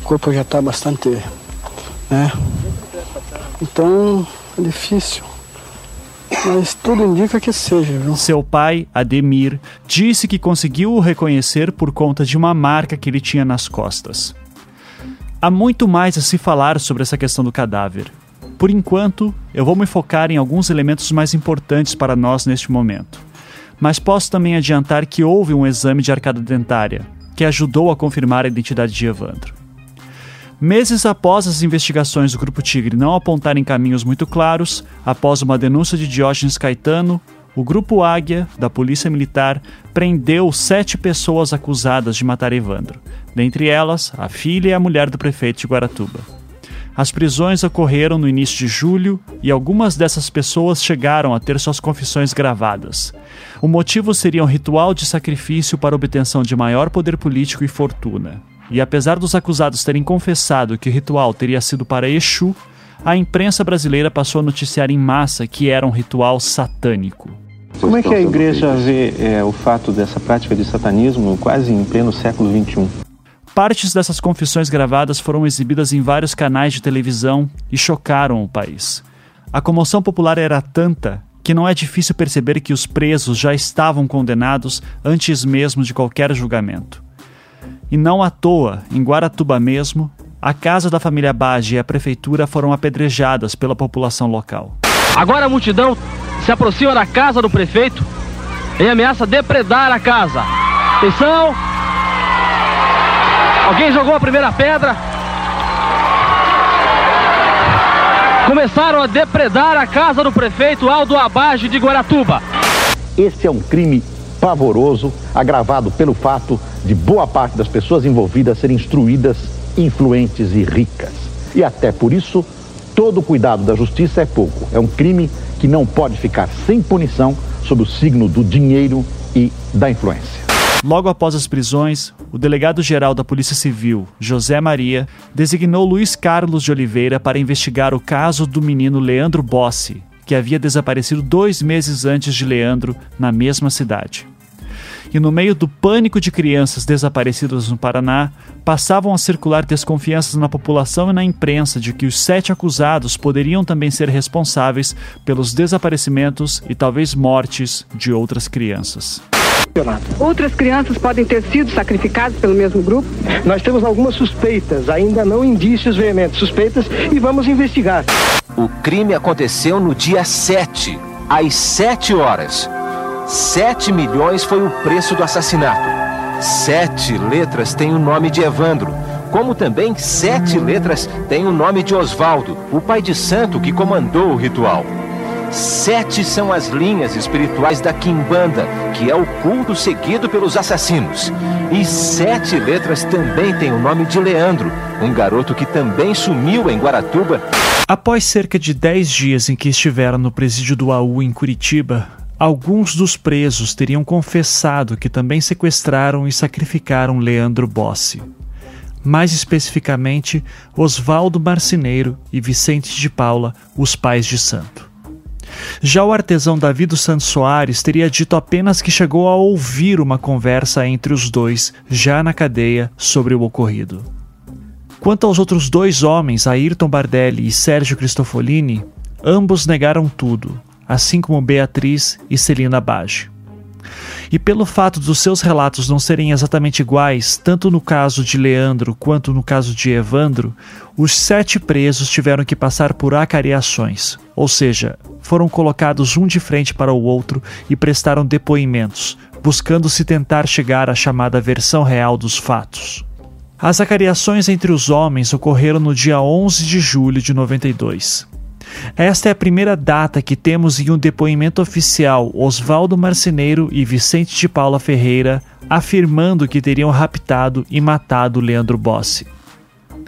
O corpo já tá bastante. né? Então, é difícil. Mas tudo indica que seja, viu? Seu pai, Ademir, disse que conseguiu o reconhecer por conta de uma marca que ele tinha nas costas. Há muito mais a se falar sobre essa questão do cadáver. Por enquanto, eu vou me focar em alguns elementos mais importantes para nós neste momento. Mas posso também adiantar que houve um exame de arcada dentária, que ajudou a confirmar a identidade de Evandro. Meses após as investigações do Grupo Tigre não apontarem caminhos muito claros, após uma denúncia de Diógenes Caetano, o Grupo Águia, da Polícia Militar, prendeu sete pessoas acusadas de matar Evandro, dentre elas a filha e a mulher do prefeito de Guaratuba. As prisões ocorreram no início de julho e algumas dessas pessoas chegaram a ter suas confissões gravadas. O motivo seria um ritual de sacrifício para obtenção de maior poder político e fortuna. E apesar dos acusados terem confessado que o ritual teria sido para Exu, a imprensa brasileira passou a noticiar em massa que era um ritual satânico. Como é que a igreja vê é, o fato dessa prática de satanismo quase em pleno século XXI? Partes dessas confissões gravadas foram exibidas em vários canais de televisão e chocaram o país. A comoção popular era tanta que não é difícil perceber que os presos já estavam condenados antes mesmo de qualquer julgamento. E não à toa, em Guaratuba mesmo, a casa da família Bage e a prefeitura foram apedrejadas pela população local. Agora a multidão se aproxima da casa do prefeito em ameaça depredar a casa. Atenção! Alguém jogou a primeira pedra? Começaram a depredar a casa do prefeito Aldo Abage de Guaratuba. Esse é um crime pavoroso, agravado pelo fato de boa parte das pessoas envolvidas serem instruídas, influentes e ricas. E até por isso, todo cuidado da justiça é pouco. É um crime que não pode ficar sem punição sob o signo do dinheiro e da influência. Logo após as prisões, o delegado-geral da Polícia Civil, José Maria, designou Luiz Carlos de Oliveira para investigar o caso do menino Leandro Bossi, que havia desaparecido dois meses antes de Leandro na mesma cidade. E no meio do pânico de crianças desaparecidas no Paraná, passavam a circular desconfianças na população e na imprensa de que os sete acusados poderiam também ser responsáveis pelos desaparecimentos e talvez mortes de outras crianças. Outras crianças podem ter sido sacrificadas pelo mesmo grupo? Nós temos algumas suspeitas, ainda não indícios veementes, suspeitas e vamos investigar. O crime aconteceu no dia 7, às 7 horas. 7 milhões foi o preço do assassinato. Sete letras têm o nome de Evandro, como também sete letras têm o nome de Osvaldo, o pai de santo que comandou o ritual. Sete são as linhas espirituais da Quimbanda, que é o culto seguido pelos assassinos. E sete letras também têm o nome de Leandro, um garoto que também sumiu em Guaratuba. Após cerca de dez dias em que estiveram no presídio do AU em Curitiba, alguns dos presos teriam confessado que também sequestraram e sacrificaram Leandro Bossi. Mais especificamente, Oswaldo Marcineiro e Vicente de Paula, os pais de santo. Já o artesão Davi dos Santos Soares teria dito apenas que chegou a ouvir uma conversa entre os dois, já na cadeia, sobre o ocorrido. Quanto aos outros dois homens, Ayrton Bardelli e Sérgio Cristofolini, ambos negaram tudo, assim como Beatriz e Celina Bage. E pelo fato dos seus relatos não serem exatamente iguais, tanto no caso de Leandro quanto no caso de Evandro, os sete presos tiveram que passar por acariações, ou seja, foram colocados um de frente para o outro e prestaram depoimentos, buscando se tentar chegar à chamada versão real dos fatos. As acariações entre os homens ocorreram no dia 11 de julho de 92. Esta é a primeira data que temos em um depoimento oficial Oswaldo Marceneiro e Vicente de Paula Ferreira afirmando que teriam raptado e matado Leandro Bossi.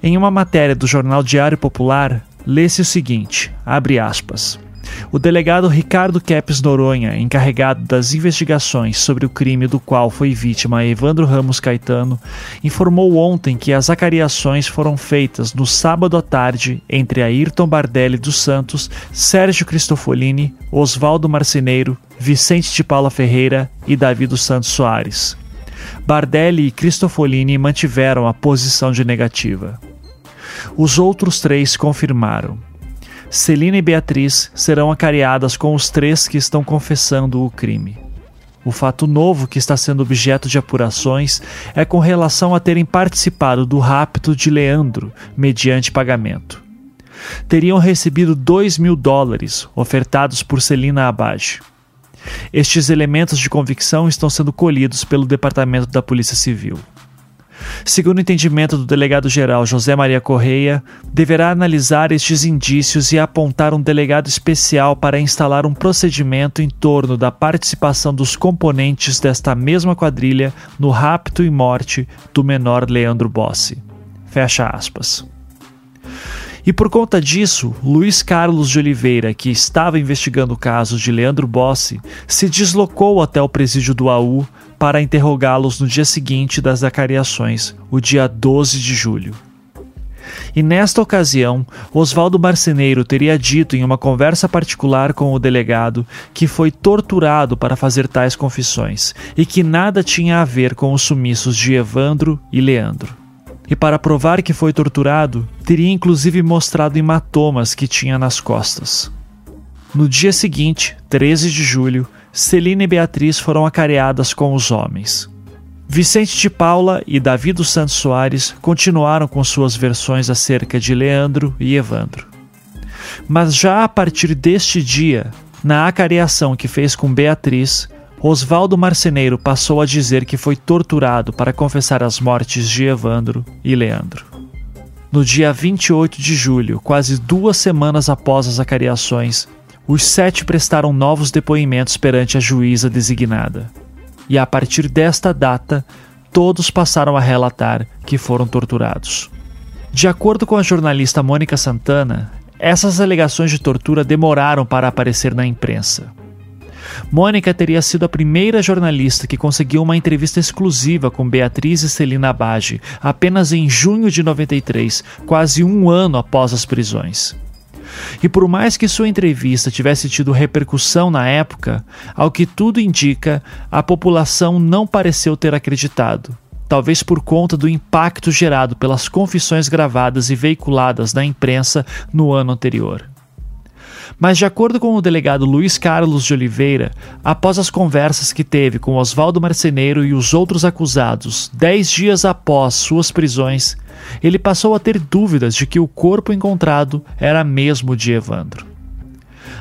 Em uma matéria do jornal Diário Popular, lê-se o seguinte, abre aspas, o delegado Ricardo Kepes Noronha, encarregado das investigações sobre o crime do qual foi vítima Evandro Ramos Caetano, informou ontem que as acariações foram feitas no sábado à tarde entre Ayrton Bardelli dos Santos, Sérgio Cristofolini, Oswaldo Marceneiro, Vicente de Paula Ferreira e Davi dos Santos Soares. Bardelli e Cristofolini mantiveram a posição de negativa. Os outros três confirmaram. Celina e Beatriz serão acareadas com os três que estão confessando o crime. O fato novo que está sendo objeto de apurações é com relação a terem participado do rapto de Leandro mediante pagamento. Teriam recebido 2 mil dólares ofertados por Celina Abage. Estes elementos de convicção estão sendo colhidos pelo Departamento da Polícia Civil. Segundo o entendimento do delegado-geral José Maria Correia, deverá analisar estes indícios e apontar um delegado especial para instalar um procedimento em torno da participação dos componentes desta mesma quadrilha no rapto e morte do menor Leandro Bossi. Fecha aspas. E por conta disso, Luiz Carlos de Oliveira, que estava investigando o caso de Leandro Bossi, se deslocou até o presídio do AU para interrogá-los no dia seguinte das acariações, o dia 12 de julho. E nesta ocasião, Oswaldo Marceneiro teria dito em uma conversa particular com o delegado que foi torturado para fazer tais confissões e que nada tinha a ver com os sumiços de Evandro e Leandro e para provar que foi torturado, teria inclusive mostrado hematomas que tinha nas costas. No dia seguinte, 13 de julho, Celina e Beatriz foram acareadas com os homens. Vicente de Paula e Davi dos Santos Soares continuaram com suas versões acerca de Leandro e Evandro. Mas já a partir deste dia, na acareação que fez com Beatriz, Oswaldo Marceneiro passou a dizer que foi torturado para confessar as mortes de Evandro e Leandro. No dia 28 de julho, quase duas semanas após as acareações, os sete prestaram novos depoimentos perante a juíza designada. E a partir desta data, todos passaram a relatar que foram torturados. De acordo com a jornalista Mônica Santana, essas alegações de tortura demoraram para aparecer na imprensa. Mônica teria sido a primeira jornalista que conseguiu uma entrevista exclusiva com Beatriz e Celina Abage apenas em junho de 93, quase um ano após as prisões. E por mais que sua entrevista tivesse tido repercussão na época, ao que tudo indica, a população não pareceu ter acreditado. Talvez por conta do impacto gerado pelas confissões gravadas e veiculadas na imprensa no ano anterior. Mas, de acordo com o delegado Luiz Carlos de Oliveira, após as conversas que teve com Oswaldo Marceneiro e os outros acusados, dez dias após suas prisões, ele passou a ter dúvidas de que o corpo encontrado era mesmo de Evandro.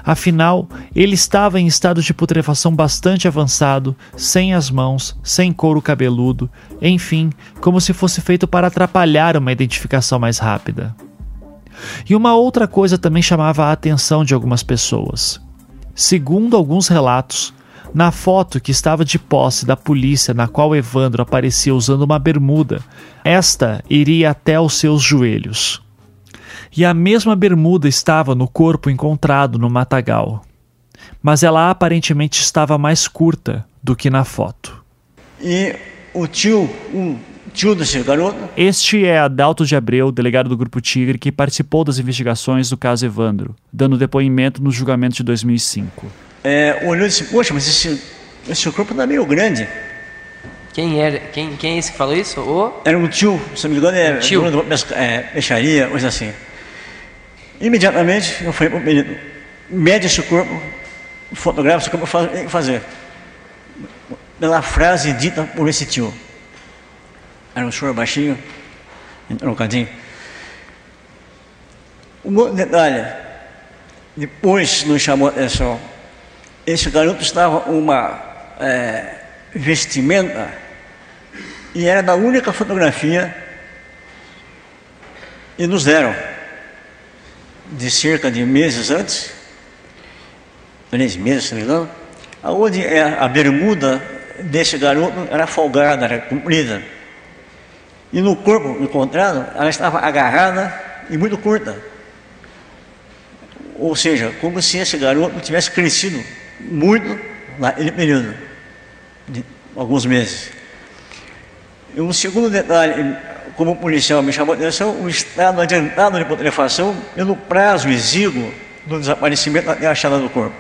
Afinal, ele estava em estado de putrefação bastante avançado, sem as mãos, sem couro cabeludo, enfim, como se fosse feito para atrapalhar uma identificação mais rápida. E uma outra coisa também chamava a atenção de algumas pessoas. Segundo alguns relatos, na foto que estava de posse da polícia, na qual Evandro aparecia usando uma bermuda, esta iria até os seus joelhos. E a mesma bermuda estava no corpo encontrado no matagal. Mas ela aparentemente estava mais curta do que na foto. E o tio, um tio desse garoto. Este é Adalto de Abreu, delegado do Grupo Tigre, que participou das investigações do caso Evandro, dando depoimento no julgamento de 2005 é, olhou e disse, poxa, mas esse, esse corpo está meio grande. Quem era? Quem, quem é esse que falou isso? O? Era um tio, se não me engano, era um tio. dono de é, peixaria, coisa assim. Imediatamente eu falei para o menino, mede esse corpo, fotografa esse corpo, o que fazer. Pela frase dita por esse tio. Era um senhor baixinho, trocadinho. Um outro detalhe, depois nos chamou a atenção esse garoto estava uma é, vestimenta e era da única fotografia e nos deram de cerca de meses antes, três meses, se não me engano, aonde é a bermuda desse garoto era folgada, era comprida. E no corpo encontrado, ela estava agarrada e muito curta. Ou seja, como se esse garoto tivesse crescido muito naquele período, de alguns meses. E um segundo detalhe, como policial me chamou a atenção, o estado adiantado de putrefação pelo prazo exíguo do desaparecimento até a achada do corpo.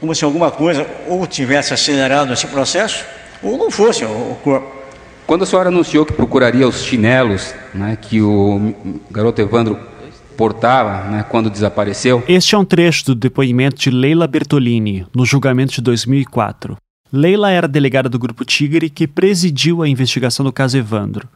Como se alguma coisa ou tivesse acelerado esse processo, ou não fosse o corpo. Quando a senhora anunciou que procuraria os chinelos né, que o garoto Evandro portava né, quando desapareceu. Este é um trecho do depoimento de Leila Bertolini, no julgamento de 2004. Leila era delegada do Grupo Tigre que presidiu a investigação do caso Evandro.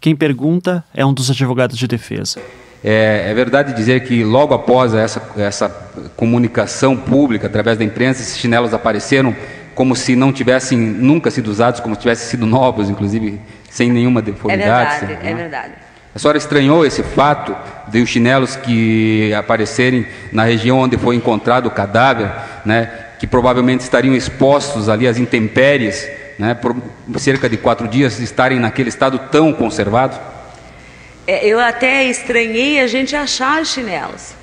Quem pergunta é um dos advogados de defesa. É, é, verdade dizer que logo após essa, essa comunicação pública através da imprensa, esses chinelos apareceram como se não tivessem nunca sido usados, como se tivessem sido novos, inclusive sem nenhuma deformidade. É verdade, é verdade. A senhora estranhou esse fato de os chinelos que aparecerem na região onde foi encontrado o cadáver, né, que provavelmente estariam expostos ali às intempéries, né, por cerca de quatro dias, estarem naquele estado tão conservado? É, eu até estranhei a gente achar os chinelos,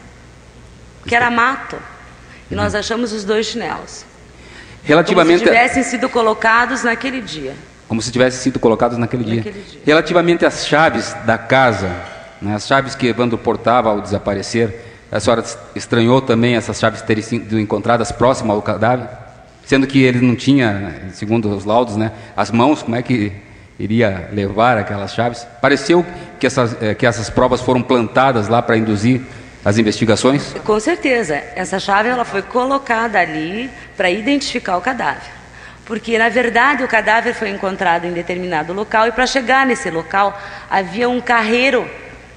que era mato, e nós achamos os dois chinelos. Relativamente Como se tivessem sido colocados naquele dia como se tivessem sido colocados naquele dia. naquele dia. Relativamente às chaves da casa, né, as chaves que Evandro portava ao desaparecer, a senhora estranhou também essas chaves terem sido encontradas próximas ao cadáver? Sendo que ele não tinha, segundo os laudos, né, as mãos, como é que iria levar aquelas chaves? Pareceu que essas, eh, que essas provas foram plantadas lá para induzir as investigações? Com certeza. Essa chave ela foi colocada ali para identificar o cadáver. Porque, na verdade, o cadáver foi encontrado em determinado local e, para chegar nesse local, havia um carreiro,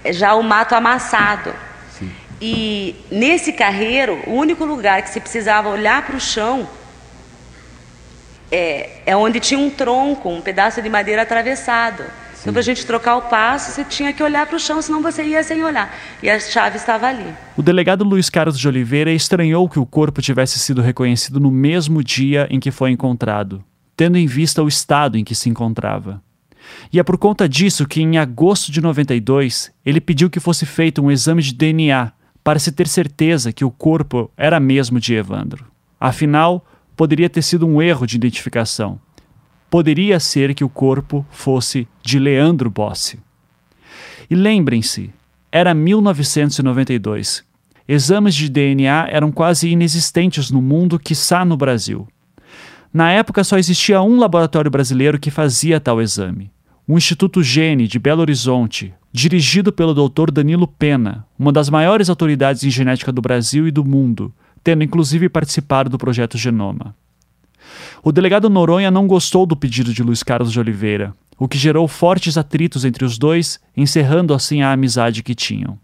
já o mato amassado. Sim. E nesse carreiro, o único lugar que se precisava olhar para o chão é, é onde tinha um tronco, um pedaço de madeira atravessado. Então, para a gente trocar o passo, você tinha que olhar para o chão, senão você ia sem olhar. E a chave estava ali. O delegado Luiz Carlos de Oliveira estranhou que o corpo tivesse sido reconhecido no mesmo dia em que foi encontrado, tendo em vista o estado em que se encontrava. E é por conta disso que, em agosto de 92, ele pediu que fosse feito um exame de DNA para se ter certeza que o corpo era mesmo de Evandro. Afinal, poderia ter sido um erro de identificação poderia ser que o corpo fosse de Leandro Bossi. E lembrem-se, era 1992. Exames de DNA eram quase inexistentes no mundo, quiçá no Brasil. Na época só existia um laboratório brasileiro que fazia tal exame, o Instituto Gene de Belo Horizonte, dirigido pelo Dr. Danilo Pena, uma das maiores autoridades em genética do Brasil e do mundo, tendo inclusive participado do projeto Genoma. O delegado Noronha não gostou do pedido de Luiz Carlos de Oliveira, o que gerou fortes atritos entre os dois, encerrando assim a amizade que tinham.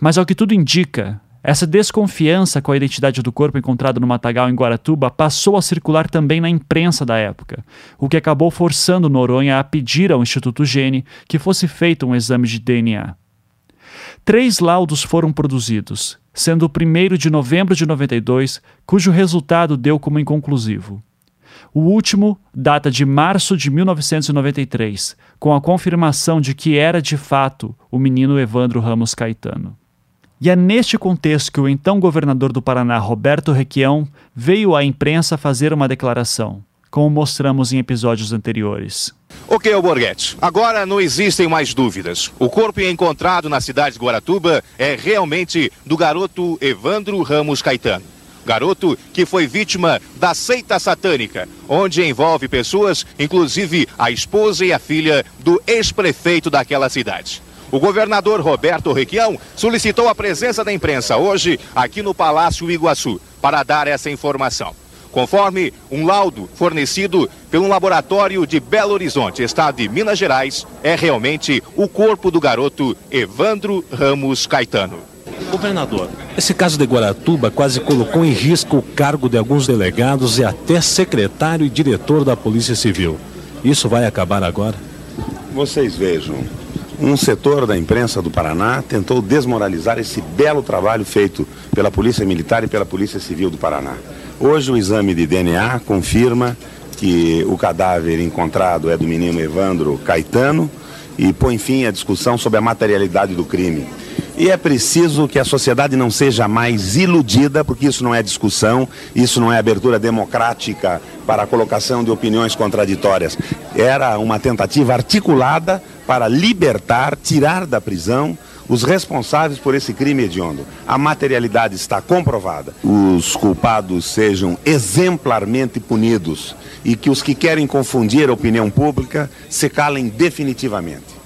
Mas ao que tudo indica, essa desconfiança com a identidade do corpo encontrado no matagal em Guaratuba passou a circular também na imprensa da época, o que acabou forçando Noronha a pedir ao Instituto Gene que fosse feito um exame de DNA. Três laudos foram produzidos, sendo o primeiro de novembro de 92, cujo resultado deu como inconclusivo. O último data de março de 1993, com a confirmação de que era de fato o menino Evandro Ramos Caetano. E é neste contexto que o então governador do Paraná, Roberto Requião, veio à imprensa fazer uma declaração, como mostramos em episódios anteriores. Ok, Borghetti. Agora não existem mais dúvidas. O corpo encontrado na cidade de Guaratuba é realmente do garoto Evandro Ramos Caetano. Garoto que foi vítima da seita satânica, onde envolve pessoas, inclusive a esposa e a filha do ex-prefeito daquela cidade. O governador Roberto Requião solicitou a presença da imprensa hoje aqui no Palácio Iguaçu para dar essa informação. Conforme um laudo fornecido pelo laboratório de Belo Horizonte, estado de Minas Gerais, é realmente o corpo do garoto Evandro Ramos Caetano. Governador, esse caso de Guaratuba quase colocou em risco o cargo de alguns delegados e até secretário e diretor da Polícia Civil. Isso vai acabar agora? Vocês vejam, um setor da imprensa do Paraná tentou desmoralizar esse belo trabalho feito pela Polícia Militar e pela Polícia Civil do Paraná. Hoje o exame de DNA confirma que o cadáver encontrado é do menino Evandro Caetano e põe fim à discussão sobre a materialidade do crime. E é preciso que a sociedade não seja mais iludida, porque isso não é discussão, isso não é abertura democrática para a colocação de opiniões contraditórias. Era uma tentativa articulada para libertar, tirar da prisão os responsáveis por esse crime hediondo. A materialidade está comprovada. Os culpados sejam exemplarmente punidos e que os que querem confundir a opinião pública se calem definitivamente.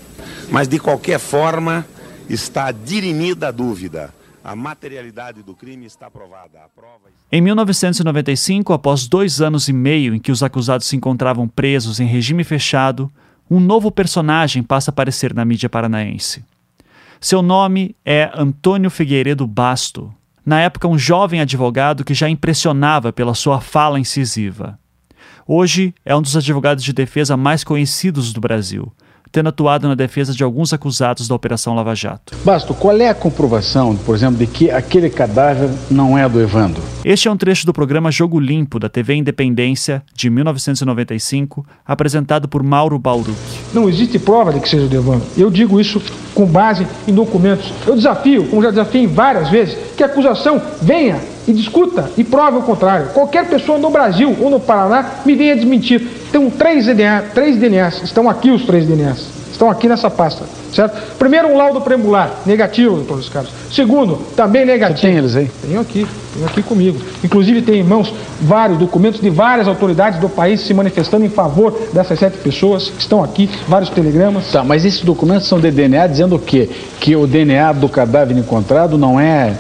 Mas, de qualquer forma, está dirimida a dúvida. A materialidade do crime está provada. Prova... Em 1995, após dois anos e meio em que os acusados se encontravam presos em regime fechado, um novo personagem passa a aparecer na mídia paranaense. Seu nome é Antônio Figueiredo Basto, na época um jovem advogado que já impressionava pela sua fala incisiva. Hoje é um dos advogados de defesa mais conhecidos do Brasil, tendo atuado na defesa de alguns acusados da Operação Lava Jato. Basto, qual é a comprovação, por exemplo, de que aquele cadáver não é do Evandro? Este é um trecho do programa Jogo Limpo, da TV Independência, de 1995, apresentado por Mauro Bauru. Não existe prova de que seja do Evandro. Eu digo isso com base em documentos. Eu desafio, como já desafiei várias vezes, que a acusação venha e discuta e prove o contrário. Qualquer pessoa no Brasil ou no Paraná me venha desmentir. Tem três DNA, três DNAs, estão aqui os três DNAs. estão aqui nessa pasta, certo? Primeiro, um laudo preambular, negativo, doutor Luiz Carlos. Segundo, também negativo. Você tem eles aí? Tenho aqui, tenho aqui comigo. Inclusive, tem em mãos vários documentos de várias autoridades do país se manifestando em favor dessas sete pessoas que estão aqui, vários telegramas. Tá, mas esses documentos são de DNA dizendo o quê? Que o DNA do cadáver encontrado não é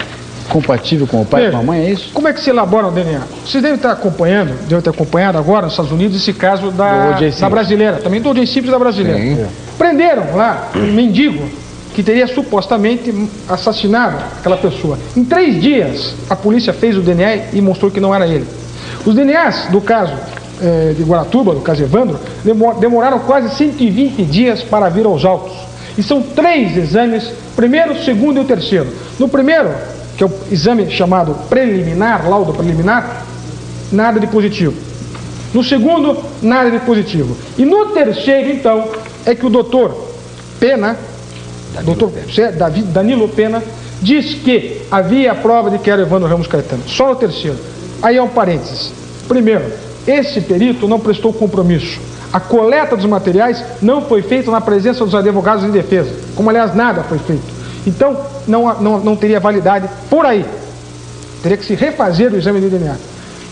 compatível com o pai e com a mãe, é isso? Como é que se elabora o DNA? Vocês devem estar acompanhando, devem ter acompanhado agora nos Estados Unidos esse caso da, da brasileira, também do O.J. Simples da brasileira. Sim. Prenderam lá um mendigo que teria supostamente assassinado aquela pessoa. Em três dias, a polícia fez o DNA e mostrou que não era ele. Os DNAs do caso eh, de Guaratuba, do caso Evandro, demoraram quase 120 dias para vir aos autos. E são três exames, primeiro, segundo e o terceiro. No primeiro, que é o exame chamado preliminar, laudo preliminar, nada de positivo. No segundo, nada de positivo. E no terceiro, então, é que o doutor Pena, Danilo doutor Pena. Danilo Pena, diz que havia a prova de que era Evandro Ramos Caetano. Só no terceiro. Aí é um parênteses. Primeiro, esse perito não prestou compromisso. A coleta dos materiais não foi feita na presença dos advogados de defesa, como aliás nada foi feito. Então, não, não, não teria validade por aí. Teria que se refazer o exame de DNA.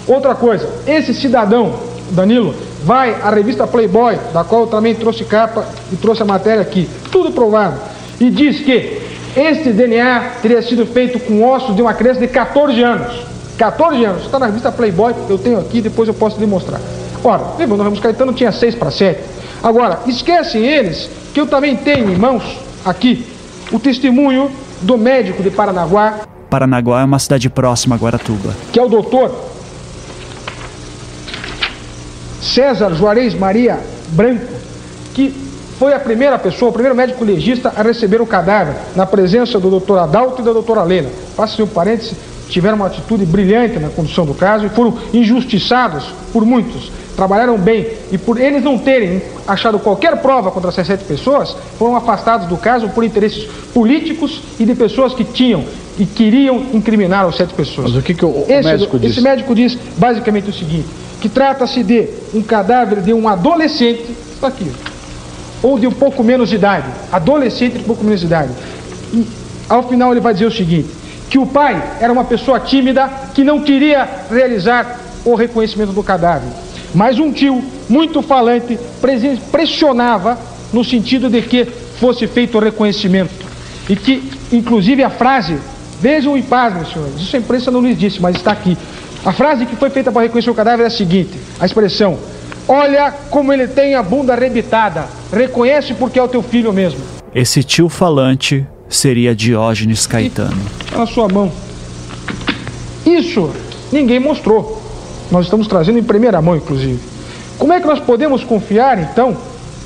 Outra coisa, esse cidadão, Danilo, vai à revista Playboy, da qual eu também trouxe capa e trouxe a matéria aqui, tudo provado, e diz que este DNA teria sido feito com ossos de uma criança de 14 anos. 14 anos, está na revista Playboy, eu tenho aqui, depois eu posso lhe mostrar. Ora, Evandro Ramos Caetano tinha 6 para 7. Agora, esquecem eles que eu também tenho em mãos aqui o testemunho do médico de Paranaguá. Paranaguá é uma cidade próxima a Guaratuba. Que é o doutor César Juarez Maria Branco, que foi a primeira pessoa, o primeiro médico legista a receber o cadáver, na presença do doutor Adalto e da doutora Leila. Faça um parêntese, tiveram uma atitude brilhante na condução do caso e foram injustiçados por muitos trabalharam bem e por eles não terem achado qualquer prova contra essas sete pessoas, foram afastados do caso por interesses políticos e de pessoas que tinham e queriam incriminar as sete pessoas. Mas o que, que o, esse, médico diz? Esse médico diz basicamente o seguinte, que trata-se de um cadáver de um adolescente, está aqui, ou de um pouco menos de idade, adolescente de um pouco menos de idade. E, ao final ele vai dizer o seguinte, que o pai era uma pessoa tímida que não queria realizar o reconhecimento do cadáver. Mas um tio muito falante pressionava no sentido de que fosse feito o reconhecimento. E que, inclusive, a frase, vejam e pasmem, senhores, isso a imprensa não lhes disse, mas está aqui. A frase que foi feita para reconhecer o cadáver é a seguinte: a expressão, olha como ele tem a bunda arrebitada, reconhece porque é o teu filho mesmo. Esse tio falante seria Diógenes Caetano. Está na sua mão. Isso ninguém mostrou. Nós estamos trazendo em primeira mão, inclusive. Como é que nós podemos confiar, então,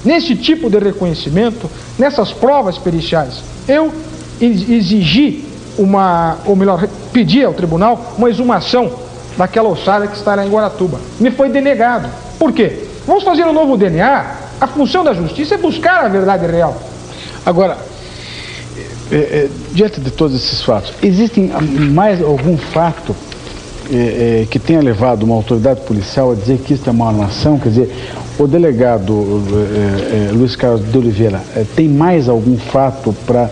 nesse tipo de reconhecimento, nessas provas periciais? Eu exigi uma, ou melhor, pedi ao tribunal uma exumação daquela ossada que está lá em Guaratuba. Me foi denegado. Por quê? Vamos fazer um novo DNA. A função da justiça é buscar a verdade real. Agora, é, é, diante de todos esses fatos, existem mais algum fato é, é, que tenha levado uma autoridade policial a dizer que isso é uma armação? Quer dizer, o delegado é, Luiz Carlos de Oliveira tem mais algum fato para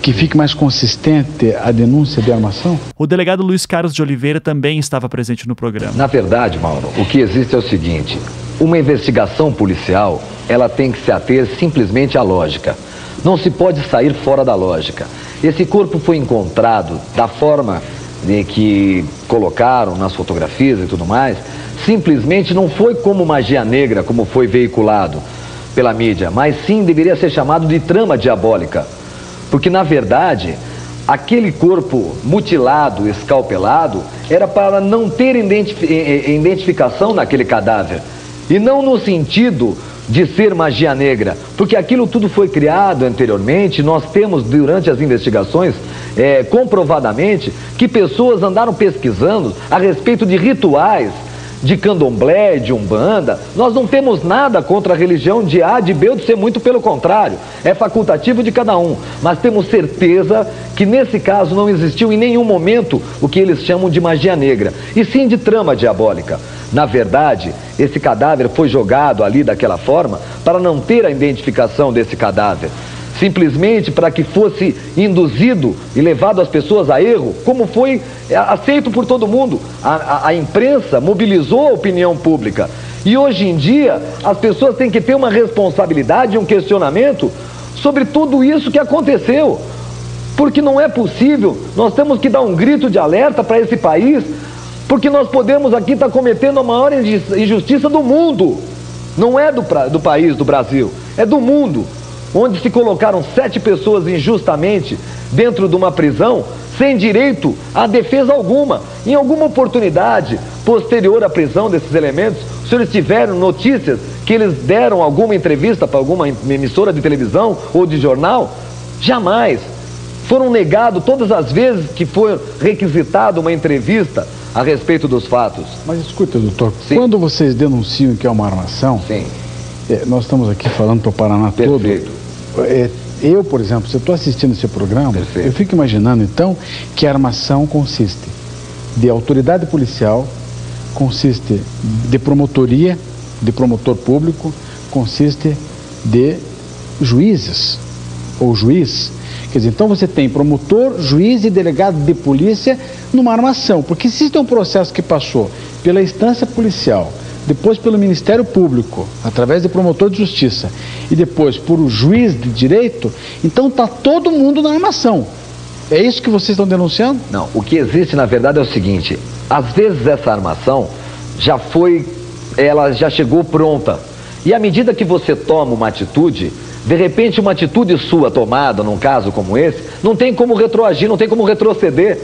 que fique mais consistente a denúncia de armação? O delegado Luiz Carlos de Oliveira também estava presente no programa. Na verdade, Mauro, o que existe é o seguinte: uma investigação policial ela tem que se ater simplesmente à lógica. Não se pode sair fora da lógica. Esse corpo foi encontrado da forma de que colocaram nas fotografias e tudo mais, simplesmente não foi como magia negra, como foi veiculado pela mídia, mas sim deveria ser chamado de trama diabólica. Porque, na verdade, aquele corpo mutilado, escalpelado, era para não ter identificação naquele cadáver. E não no sentido de ser magia negra, porque aquilo tudo foi criado anteriormente. Nós temos, durante as investigações, é, comprovadamente que pessoas andaram pesquisando a respeito de rituais de candomblé, de umbanda. Nós não temos nada contra a religião de A, de B ou de C, muito pelo contrário. É facultativo de cada um. Mas temos certeza que nesse caso não existiu em nenhum momento o que eles chamam de magia negra, e sim de trama diabólica. Na verdade, esse cadáver foi jogado ali daquela forma para não ter a identificação desse cadáver simplesmente para que fosse induzido e levado as pessoas a erro, como foi é, aceito por todo mundo. A, a, a, imprensa mobilizou a opinião pública. E hoje em dia, as pessoas têm que ter uma responsabilidade, um questionamento sobre tudo isso que aconteceu. Porque não é possível, nós temos que dar um grito de alerta para esse país, porque nós podemos aqui estar cometendo a maior injustiça do mundo. Não é do, do país, do Brasil, é do mundo onde se colocaram sete pessoas injustamente dentro de uma prisão, sem direito a defesa alguma. Em alguma oportunidade posterior à prisão desses elementos, os senhores tiveram notícias que eles deram alguma entrevista para alguma emissora de televisão ou de jornal? Jamais. Foram negados todas as vezes que foi requisitado uma entrevista a respeito dos fatos. Mas escuta, doutor, Sim. quando vocês denunciam que é uma armação, Sim. É, nós estamos aqui falando para o Paraná Perfeito. todo eu, por exemplo, se eu estou assistindo esse programa, Perfeito. eu fico imaginando então que a armação consiste de autoridade policial, consiste de promotoria, de promotor público, consiste de juízes ou juiz. Quer dizer, então você tem promotor, juiz e delegado de polícia numa armação, porque existe um processo que passou pela instância policial, depois pelo Ministério Público, através de promotor de justiça, e depois por o juiz de direito, então está todo mundo na armação. É isso que vocês estão denunciando? Não, o que existe na verdade é o seguinte: às vezes essa armação já foi, ela já chegou pronta. E à medida que você toma uma atitude, de repente uma atitude sua tomada num caso como esse, não tem como retroagir, não tem como retroceder.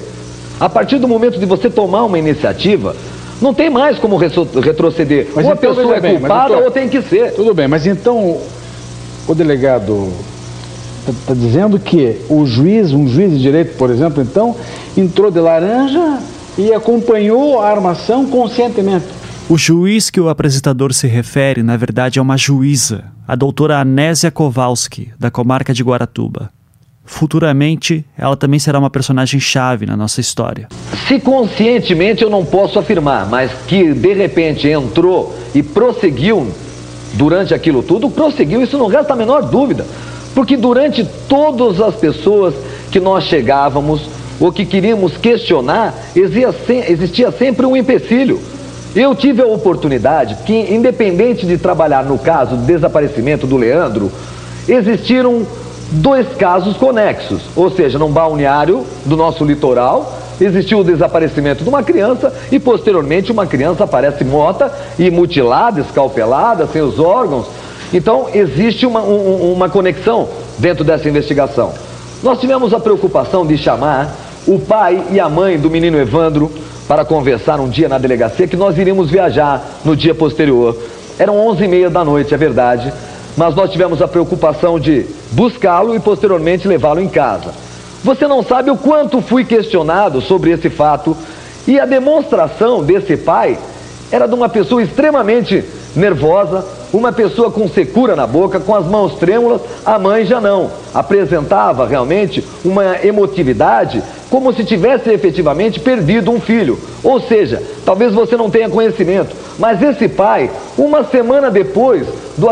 A partir do momento de você tomar uma iniciativa, não tem mais como retroceder. Mas ou a então, pessoa é bem, culpada ou tem que ser. Tudo bem, mas então o delegado está tá dizendo que o juiz, um juiz de direito, por exemplo, então, entrou de laranja e acompanhou a armação conscientemente. O juiz que o apresentador se refere, na verdade, é uma juíza, a doutora Anésia Kowalski, da comarca de Guaratuba. Futuramente, ela também será uma personagem chave na nossa história. Se conscientemente eu não posso afirmar, mas que de repente entrou e prosseguiu durante aquilo tudo, prosseguiu, isso não resta a menor dúvida. Porque durante todas as pessoas que nós chegávamos ou que queríamos questionar, existia sempre um empecilho. Eu tive a oportunidade que, independente de trabalhar no caso do desaparecimento do Leandro, existiram dois casos conexos, ou seja, num balneário do nosso litoral existiu o desaparecimento de uma criança e posteriormente uma criança aparece morta e mutilada, escalpelada, sem os órgãos. Então existe uma, um, uma conexão dentro dessa investigação. Nós tivemos a preocupação de chamar o pai e a mãe do menino Evandro para conversar um dia na delegacia que nós iríamos viajar no dia posterior. Eram onze e meia da noite, é verdade mas nós tivemos a preocupação de buscá-lo e posteriormente levá-lo em casa. Você não sabe o quanto fui questionado sobre esse fato e a demonstração desse pai era de uma pessoa extremamente nervosa, uma pessoa com secura na boca, com as mãos trêmulas, a mãe já não. Apresentava realmente uma emotividade como se tivesse efetivamente perdido um filho. Ou seja, talvez você não tenha conhecimento, mas esse pai, uma semana depois do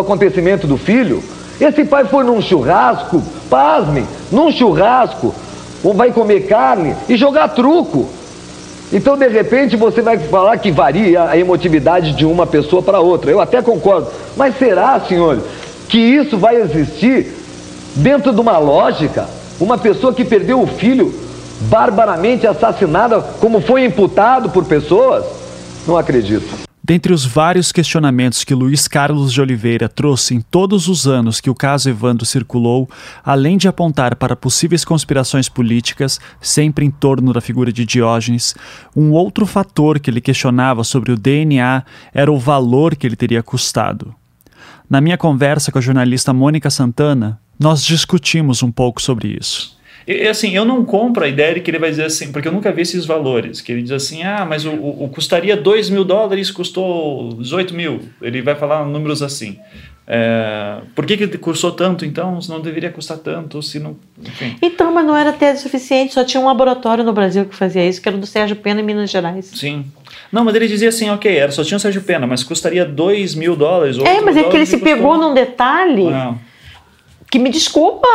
acontecimento do, filho, esse pai foi num churrasco, pasme, num churrasco, ou vai comer carne e jogar truco. Então, de repente, você vai falar que varia a emotividade de uma pessoa para outra. Eu até concordo. Mas será, senhor, que isso vai existir dentro de uma lógica? Uma pessoa que perdeu o filho barbaramente assassinada, como foi imputado por pessoas? Não acredito. Dentre os vários questionamentos que Luiz Carlos de Oliveira trouxe em todos os anos que o caso Evandro circulou, além de apontar para possíveis conspirações políticas, sempre em torno da figura de Diógenes, um outro fator que ele questionava sobre o DNA era o valor que ele teria custado. Na minha conversa com a jornalista Mônica Santana, nós discutimos um pouco sobre isso. E, assim, eu não compro a ideia de que ele vai dizer assim, porque eu nunca vi esses valores, que ele diz assim, ah, mas o, o, o custaria 2 mil dólares, custou 18 mil. Ele vai falar números assim. É, por que, que custou tanto então? Se não deveria custar tanto, se não. Enfim. Então, mas não era tese suficiente, só tinha um laboratório no Brasil que fazia isso, que era do Sérgio Pena em Minas Gerais. Sim. Não, mas ele dizia assim, ok, era, só tinha o Sérgio Pena, mas custaria 2 mil dólares. É, mas é que ele se custou... pegou num detalhe não. Que me desculpa.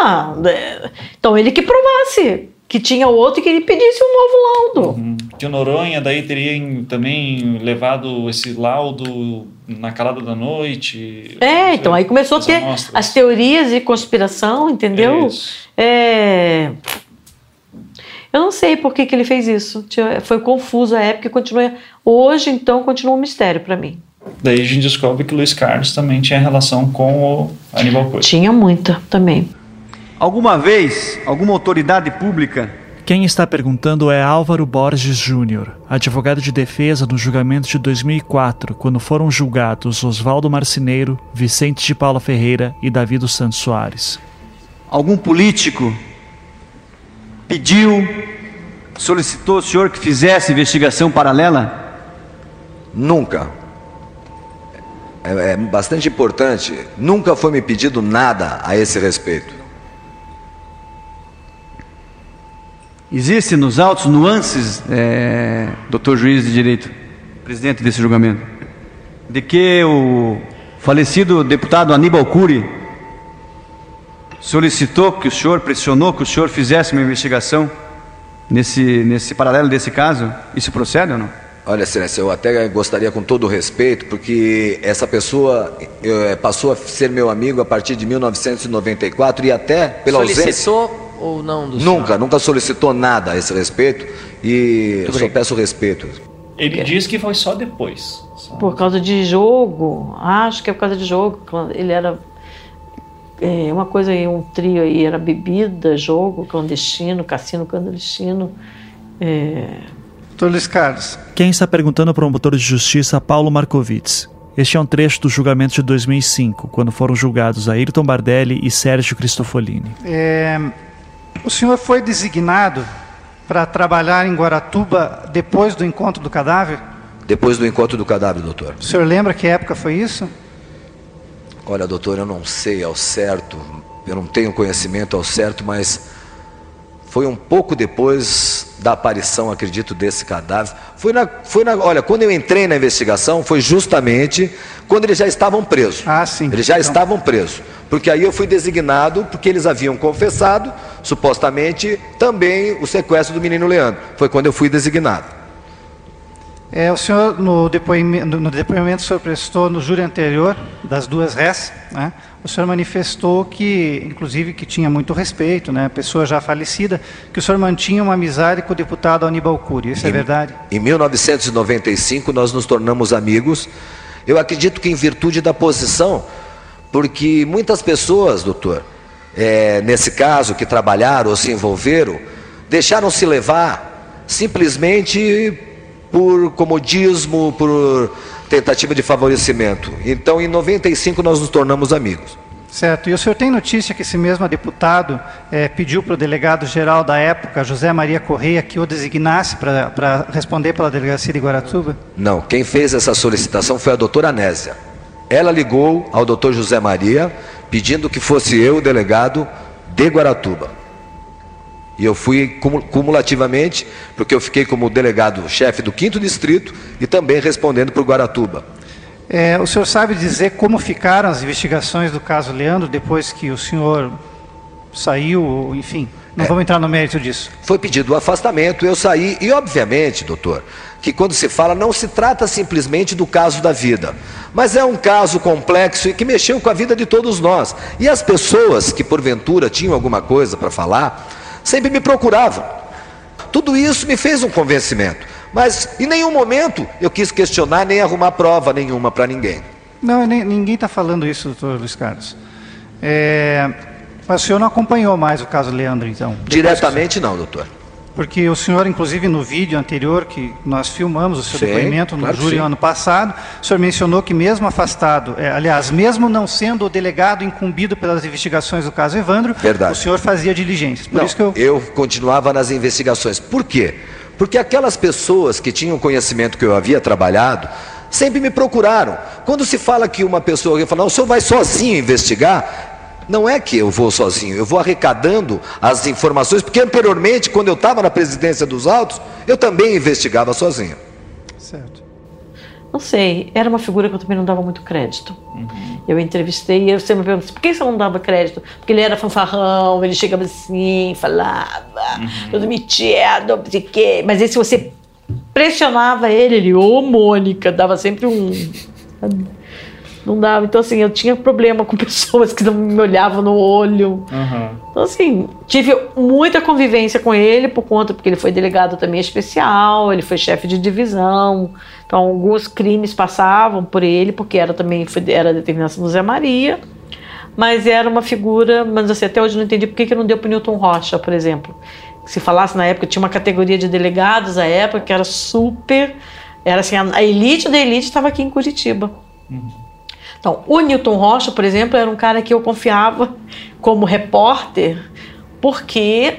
Então ele que provasse que tinha outro e que ele pedisse um novo laudo. Uhum. Que o Noronha daí teria também levado esse laudo na calada da noite. É, então aí começou a ter amostras. as teorias de conspiração, entendeu? É, é... Eu não sei por que, que ele fez isso. Foi confuso a época e continua. Hoje, então, continua um mistério para mim. Daí a gente descobre que o Luiz Carlos também tinha relação com o Aníbal Coelho. Tinha muita também. Alguma vez, alguma autoridade pública quem está perguntando é Álvaro Borges Júnior, advogado de defesa no julgamento de 2004, quando foram julgados Oswaldo Marcineiro, Vicente de Paula Ferreira e Davi dos Santos Soares. Algum político pediu, solicitou ao senhor que fizesse investigação paralela? Nunca. É, é bastante importante. Nunca foi me pedido nada a esse respeito. Existe nos autos nuances, é, doutor juiz de direito, presidente desse julgamento, de que o falecido deputado Aníbal Cury solicitou que o senhor, pressionou que o senhor fizesse uma investigação nesse, nesse paralelo desse caso? Isso procede ou não? Olha, Excelência, eu até gostaria com todo o respeito, porque essa pessoa eu, passou a ser meu amigo a partir de 1994 e até pela Solicitou ausência ou não do Nunca, senhor? nunca solicitou nada a esse respeito e eu só peço respeito. Ele diz que foi só depois. Só... Por causa de jogo, acho que é por causa de jogo. Ele era é, uma coisa aí, um trio aí, era bebida, jogo clandestino, cassino clandestino. É... Doutor Luiz Carlos. Quem está perguntando é o promotor de justiça Paulo Marcovitz. Este é um trecho do julgamento de 2005, quando foram julgados Ayrton Bardelli e Sérgio Cristofolini. É, o senhor foi designado para trabalhar em Guaratuba depois do encontro do cadáver? Depois do encontro do cadáver, doutor. O senhor lembra que época foi isso? Olha, doutor, eu não sei ao certo, eu não tenho conhecimento ao certo, mas foi um pouco depois da aparição, acredito, desse cadáver. Foi na, foi na, olha, quando eu entrei na investigação, foi justamente quando eles já estavam presos. Ah, sim. Eles já então... estavam presos. Porque aí eu fui designado, porque eles haviam confessado, supostamente, também o sequestro do menino Leandro. Foi quando eu fui designado. É, o senhor, no depoimento, no depoimento que o senhor prestou no júri anterior, das duas réis, né, o senhor manifestou que, inclusive, que tinha muito respeito, né, pessoa já falecida, que o senhor mantinha uma amizade com o deputado Aníbal Cury. Isso é em, é verdade? Em 1995, nós nos tornamos amigos. Eu acredito que em virtude da posição, porque muitas pessoas, doutor, é, nesse caso, que trabalharam ou se envolveram, deixaram-se levar simplesmente por comodismo, por tentativa de favorecimento. Então, em 95, nós nos tornamos amigos. Certo. E o senhor tem notícia que esse mesmo deputado é, pediu para o delegado-geral da época, José Maria Correia, que o designasse para responder pela delegacia de Guaratuba? Não. Quem fez essa solicitação foi a doutora Anésia. Ela ligou ao doutor José Maria pedindo que fosse eu o delegado de Guaratuba. E eu fui cumulativamente, porque eu fiquei como delegado-chefe do quinto distrito e também respondendo por Guaratuba. É, o senhor sabe dizer como ficaram as investigações do caso Leandro depois que o senhor saiu, enfim? Não é, vamos entrar no mérito disso. Foi pedido o afastamento, eu saí, e obviamente, doutor, que quando se fala, não se trata simplesmente do caso da vida, mas é um caso complexo e que mexeu com a vida de todos nós. E as pessoas que porventura tinham alguma coisa para falar, sempre me procuravam. Tudo isso me fez um convencimento, mas em nenhum momento eu quis questionar nem arrumar prova nenhuma para ninguém. Não, nem, ninguém está falando isso, doutor Luiz Carlos. É, mas o senhor não acompanhou mais o caso Leandro, então? Diretamente não, doutor. Porque o senhor, inclusive no vídeo anterior que nós filmamos o seu Sim, depoimento no claro júri ano passado, o senhor mencionou que mesmo afastado, é, aliás, mesmo não sendo o delegado incumbido pelas investigações do caso Evandro, Verdade. o senhor fazia diligências. Por Não, isso que eu eu continuava nas investigações. Por quê? Porque aquelas pessoas que tinham conhecimento que eu havia trabalhado sempre me procuraram. Quando se fala que uma pessoa fala, o senhor vai sozinho investigar, não é que eu vou sozinho, eu vou arrecadando as informações, porque anteriormente, quando eu estava na presidência dos autos, eu também investigava sozinho. Certo. Não sei, era uma figura que eu também não dava muito crédito. Eu entrevistei e eu sempre me perguntei, por que você não dava crédito? Porque ele era fanfarrão, ele chegava assim, falava, todo metido, não sei o quê. Mas aí se você pressionava ele, ele, ô Mônica, dava sempre um... Não dava. Então, assim, eu tinha problema com pessoas que não me olhavam no olho. Então, assim, tive muita convivência com ele por conta, porque ele foi delegado também especial, ele foi chefe de divisão. Então, alguns crimes passavam por ele, porque era também foi- era a determinação do Zé Maria. Mas era uma figura, mas assim, até hoje eu não entendi por que que não deu para Newton Rocha, por exemplo. Se falasse na época, tinha uma categoria de delegados à época que era super. Era assim, a a elite da elite estava aqui em Curitiba. Então, o Newton Rocha, por exemplo, era um cara que eu confiava como repórter, porque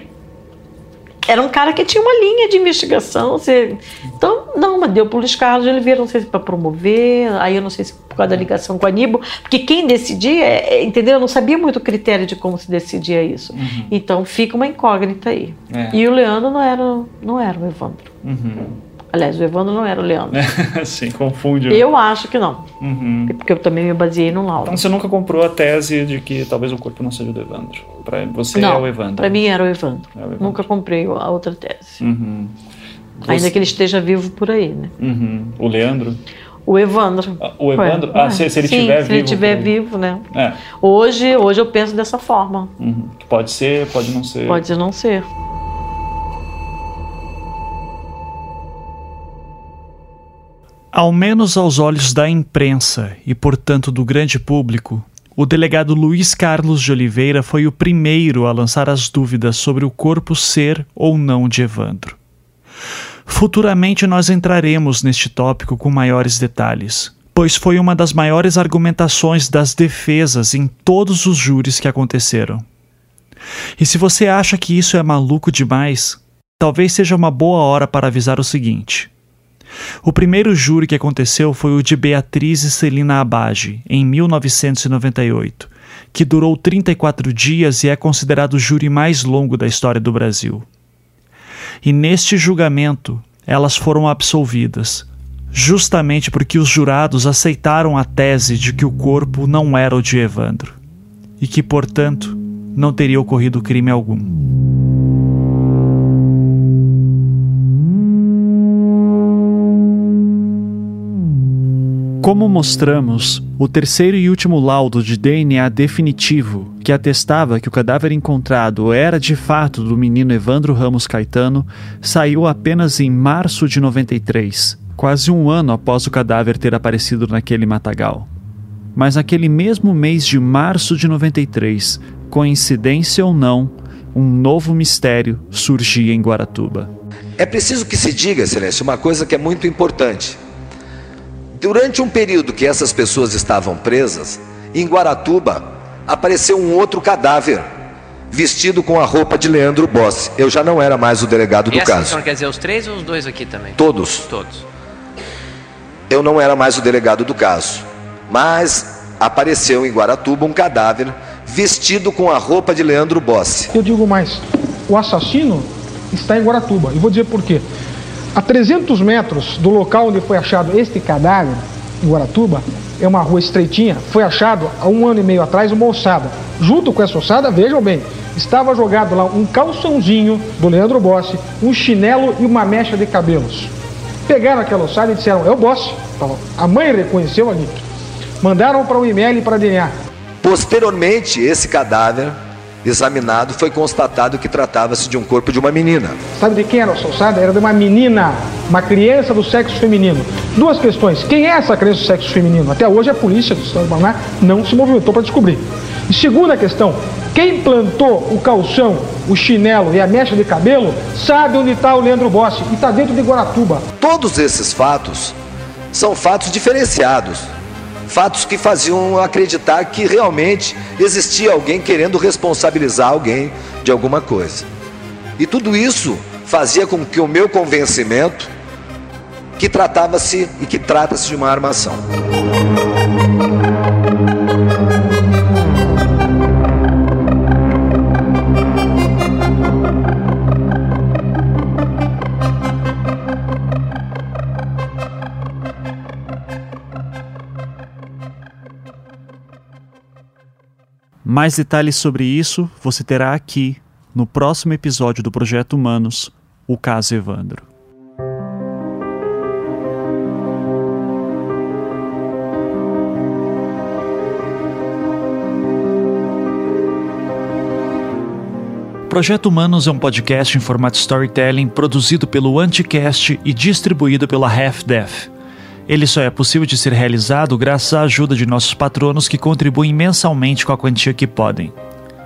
era um cara que tinha uma linha de investigação. você- Então, não, mas deu para o Luiz Carlos de Oliveira, não sei se para promover, aí eu não sei se por causa da ligação com a Aníbal, porque quem decidia, é- é, entendeu? Eu não sabia muito o critério de como se decidia isso. Então, fica uma incógnita aí. É. E o Leandro não era, não era o Evandro. Uhum. Aliás, o Evandro não era o Leandro. Sim, confunde. né? Eu acho que não. Uhum. Porque eu também me baseei no laudo. Então você nunca comprou a tese de que talvez o corpo não seja do Evandro. Pra você não, é o Evandro. Pra mim era o Evandro. É o Evandro. Nunca comprei a outra tese. Uhum. Ainda Você- que ele esteja vivo por aí, né? Uhum. O Leandro? O Evandro. o Evandro? Ah, se- se ele sim, tiver se ele vivo, estiver né? vivo, né? É. Hoje, hoje eu penso dessa forma. Uhum. Pode ser, pode não ser. Pode não ser. Ao menos aos olhos da imprensa e, portanto, do grande público, o delegado Luiz Carlos de Oliveira foi o primeiro a lançar as dúvidas sobre o corpo ser ou não de Evandro. Futuramente nós entraremos neste tópico com maiores detalhes, pois foi uma das maiores argumentações das defesas em todos os júris que aconteceram. E se você acha que isso é maluco demais, talvez seja uma boa hora para avisar o seguinte. O primeiro júri que aconteceu foi o de Beatriz e Celina Abage, em 1998, que durou 34 dias e é considerado o júri mais longo da história do Brasil. E neste julgamento, elas foram absolvidas, justamente porque os jurados aceitaram a tese de que o corpo não era o de Evandro, e que, portanto, não teria ocorrido crime algum. Como mostramos, o terceiro e último laudo de DNA definitivo, que atestava que o cadáver encontrado era de fato do menino Evandro Ramos Caetano, saiu apenas em março de 93, quase um ano após o cadáver ter aparecido naquele matagal. Mas naquele mesmo mês de março de 93, coincidência ou não, um novo mistério surgia em Guaratuba. É preciso que se diga, Excelência, uma coisa que é muito importante. Durante um período que essas pessoas estavam presas, em Guaratuba apareceu um outro cadáver, vestido com a roupa de Leandro Bossi. Eu já não era mais o delegado do Essa caso. então quer dizer os três ou os dois aqui também? Todos. Todos. Eu não era mais o delegado do caso. Mas apareceu em Guaratuba um cadáver vestido com a roupa de Leandro Bossi. Eu digo mais, o assassino está em Guaratuba. E vou dizer por quê. A 300 metros do local onde foi achado este cadáver, em Guaratuba, é uma rua estreitinha, foi achado há um ano e meio atrás uma ossada. Junto com essa ossada, vejam bem, estava jogado lá um calçãozinho do Leandro Bossi, um chinelo e uma mecha de cabelos. Pegaram aquela ossada e disseram, é o Bossi. A mãe reconheceu ali. Mandaram para o IML para DNA. Posteriormente, esse cadáver examinado, foi constatado que tratava-se de um corpo de uma menina. Sabe de quem era a alçada? Era de uma menina, uma criança do sexo feminino. Duas questões. Quem é essa criança do sexo feminino? Até hoje a polícia do Estado do Paraná não se movimentou para descobrir. E segunda questão, quem plantou o calção, o chinelo e a mecha de cabelo sabe onde está o Leandro Bossi e está dentro de Guaratuba. Todos esses fatos são fatos diferenciados. Fatos que faziam acreditar que realmente existia alguém querendo responsabilizar alguém de alguma coisa. E tudo isso fazia com que o meu convencimento que tratava-se e que trata-se de uma armação. Mais detalhes sobre isso você terá aqui no próximo episódio do Projeto Humanos, o caso Evandro. Projeto Humanos é um podcast em formato storytelling produzido pelo Anticast e distribuído pela Half Death. Ele só é possível de ser realizado graças à ajuda de nossos patronos que contribuem mensalmente com a quantia que podem.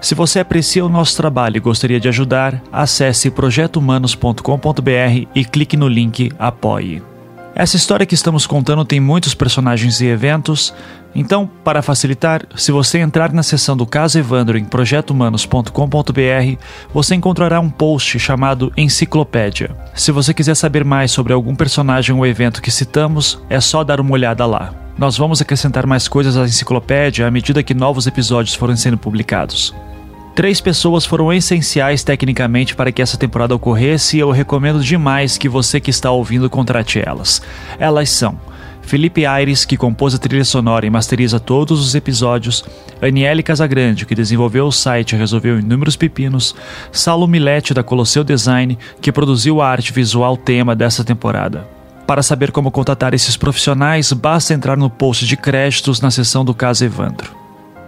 Se você aprecia o nosso trabalho e gostaria de ajudar, acesse projetohumanos.com.br e clique no link Apoie. Essa história que estamos contando tem muitos personagens e eventos, então, para facilitar, se você entrar na seção do caso Evandro em projetohumanos.com.br, você encontrará um post chamado Enciclopédia. Se você quiser saber mais sobre algum personagem ou evento que citamos, é só dar uma olhada lá. Nós vamos acrescentar mais coisas à enciclopédia à medida que novos episódios forem sendo publicados. Três pessoas foram essenciais tecnicamente para que essa temporada ocorresse e eu recomendo demais que você que está ouvindo contrate elas. Elas são Felipe Aires, que compôs a trilha sonora e masteriza todos os episódios, Aniele Casagrande, que desenvolveu o site e resolveu inúmeros pepinos, Saulo Milete, da Colosseu Design, que produziu a arte visual tema dessa temporada. Para saber como contatar esses profissionais, basta entrar no post de créditos na seção do caso Evandro.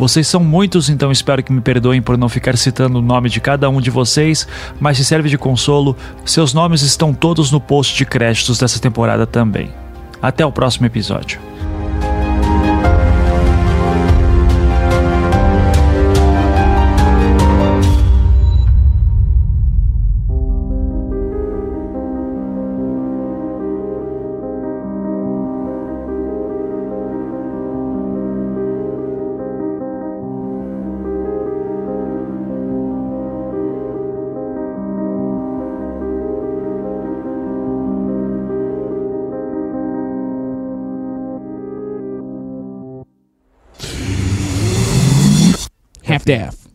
Vocês são muitos, então espero que me perdoem por não ficar citando o nome de cada um de vocês, mas se serve de consolo, seus nomes estão todos no post de créditos dessa temporada também. Até o próximo episódio. staff.